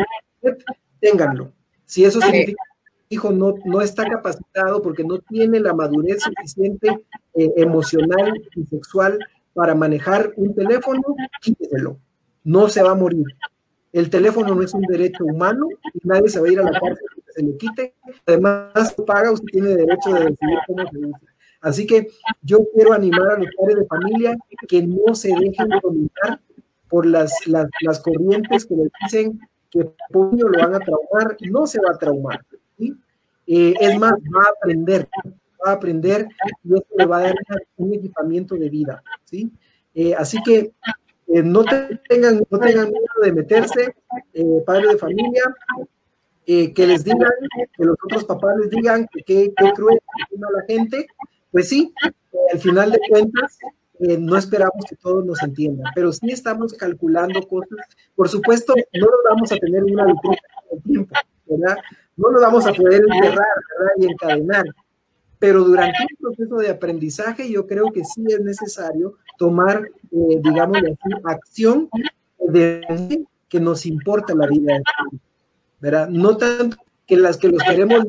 S5: ténganlo. Si eso significa hijo no, no está capacitado porque no tiene la madurez suficiente eh, emocional y sexual para manejar un teléfono, quíteselo. No se va a morir. El teléfono no es un derecho humano nadie se va a ir a la cárcel que se le quite. Además, paga, usted tiene derecho de decidir cómo se usa. Así que yo quiero animar a los padres de familia que no se dejen dominar por las, las, las corrientes que les dicen que niño lo van a traumar. No se va a traumar. Eh, es más, va a aprender, va a aprender y eso le va a dar un equipamiento de vida. ¿sí? Eh, así que eh, no, tengan, no tengan miedo de meterse, eh, padre de familia, que les digan, que los otros papás les digan que qué cruel a la gente. Pues sí, al final de cuentas, no esperamos que todos nos entiendan, pero sí estamos calculando cosas. Por supuesto, no nos vamos a tener una locura el tiempo, ¿verdad? No nos vamos a poder enterrar ¿verdad? y encadenar, pero durante un proceso de aprendizaje yo creo que sí es necesario tomar, eh, digamos acción de que nos importa la vida, ¿verdad? No tanto que las que los queremos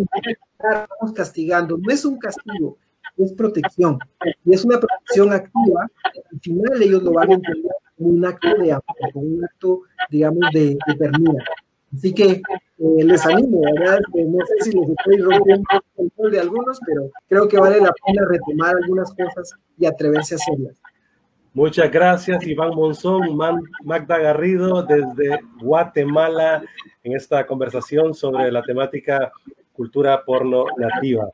S5: estamos castigando, no es un castigo, es protección, y es una protección activa, al final ellos lo van a entender como un acto de amor, como un acto, digamos, de, de Así que eh, les animo, ¿verdad? no sé si les estoy rompiendo el de algunos, pero creo que vale la pena retomar algunas cosas y atreverse a hacerlas.
S3: Muchas gracias, Iván Monzón, Magda Garrido, desde Guatemala, en esta conversación sobre la temática cultura porno nativa.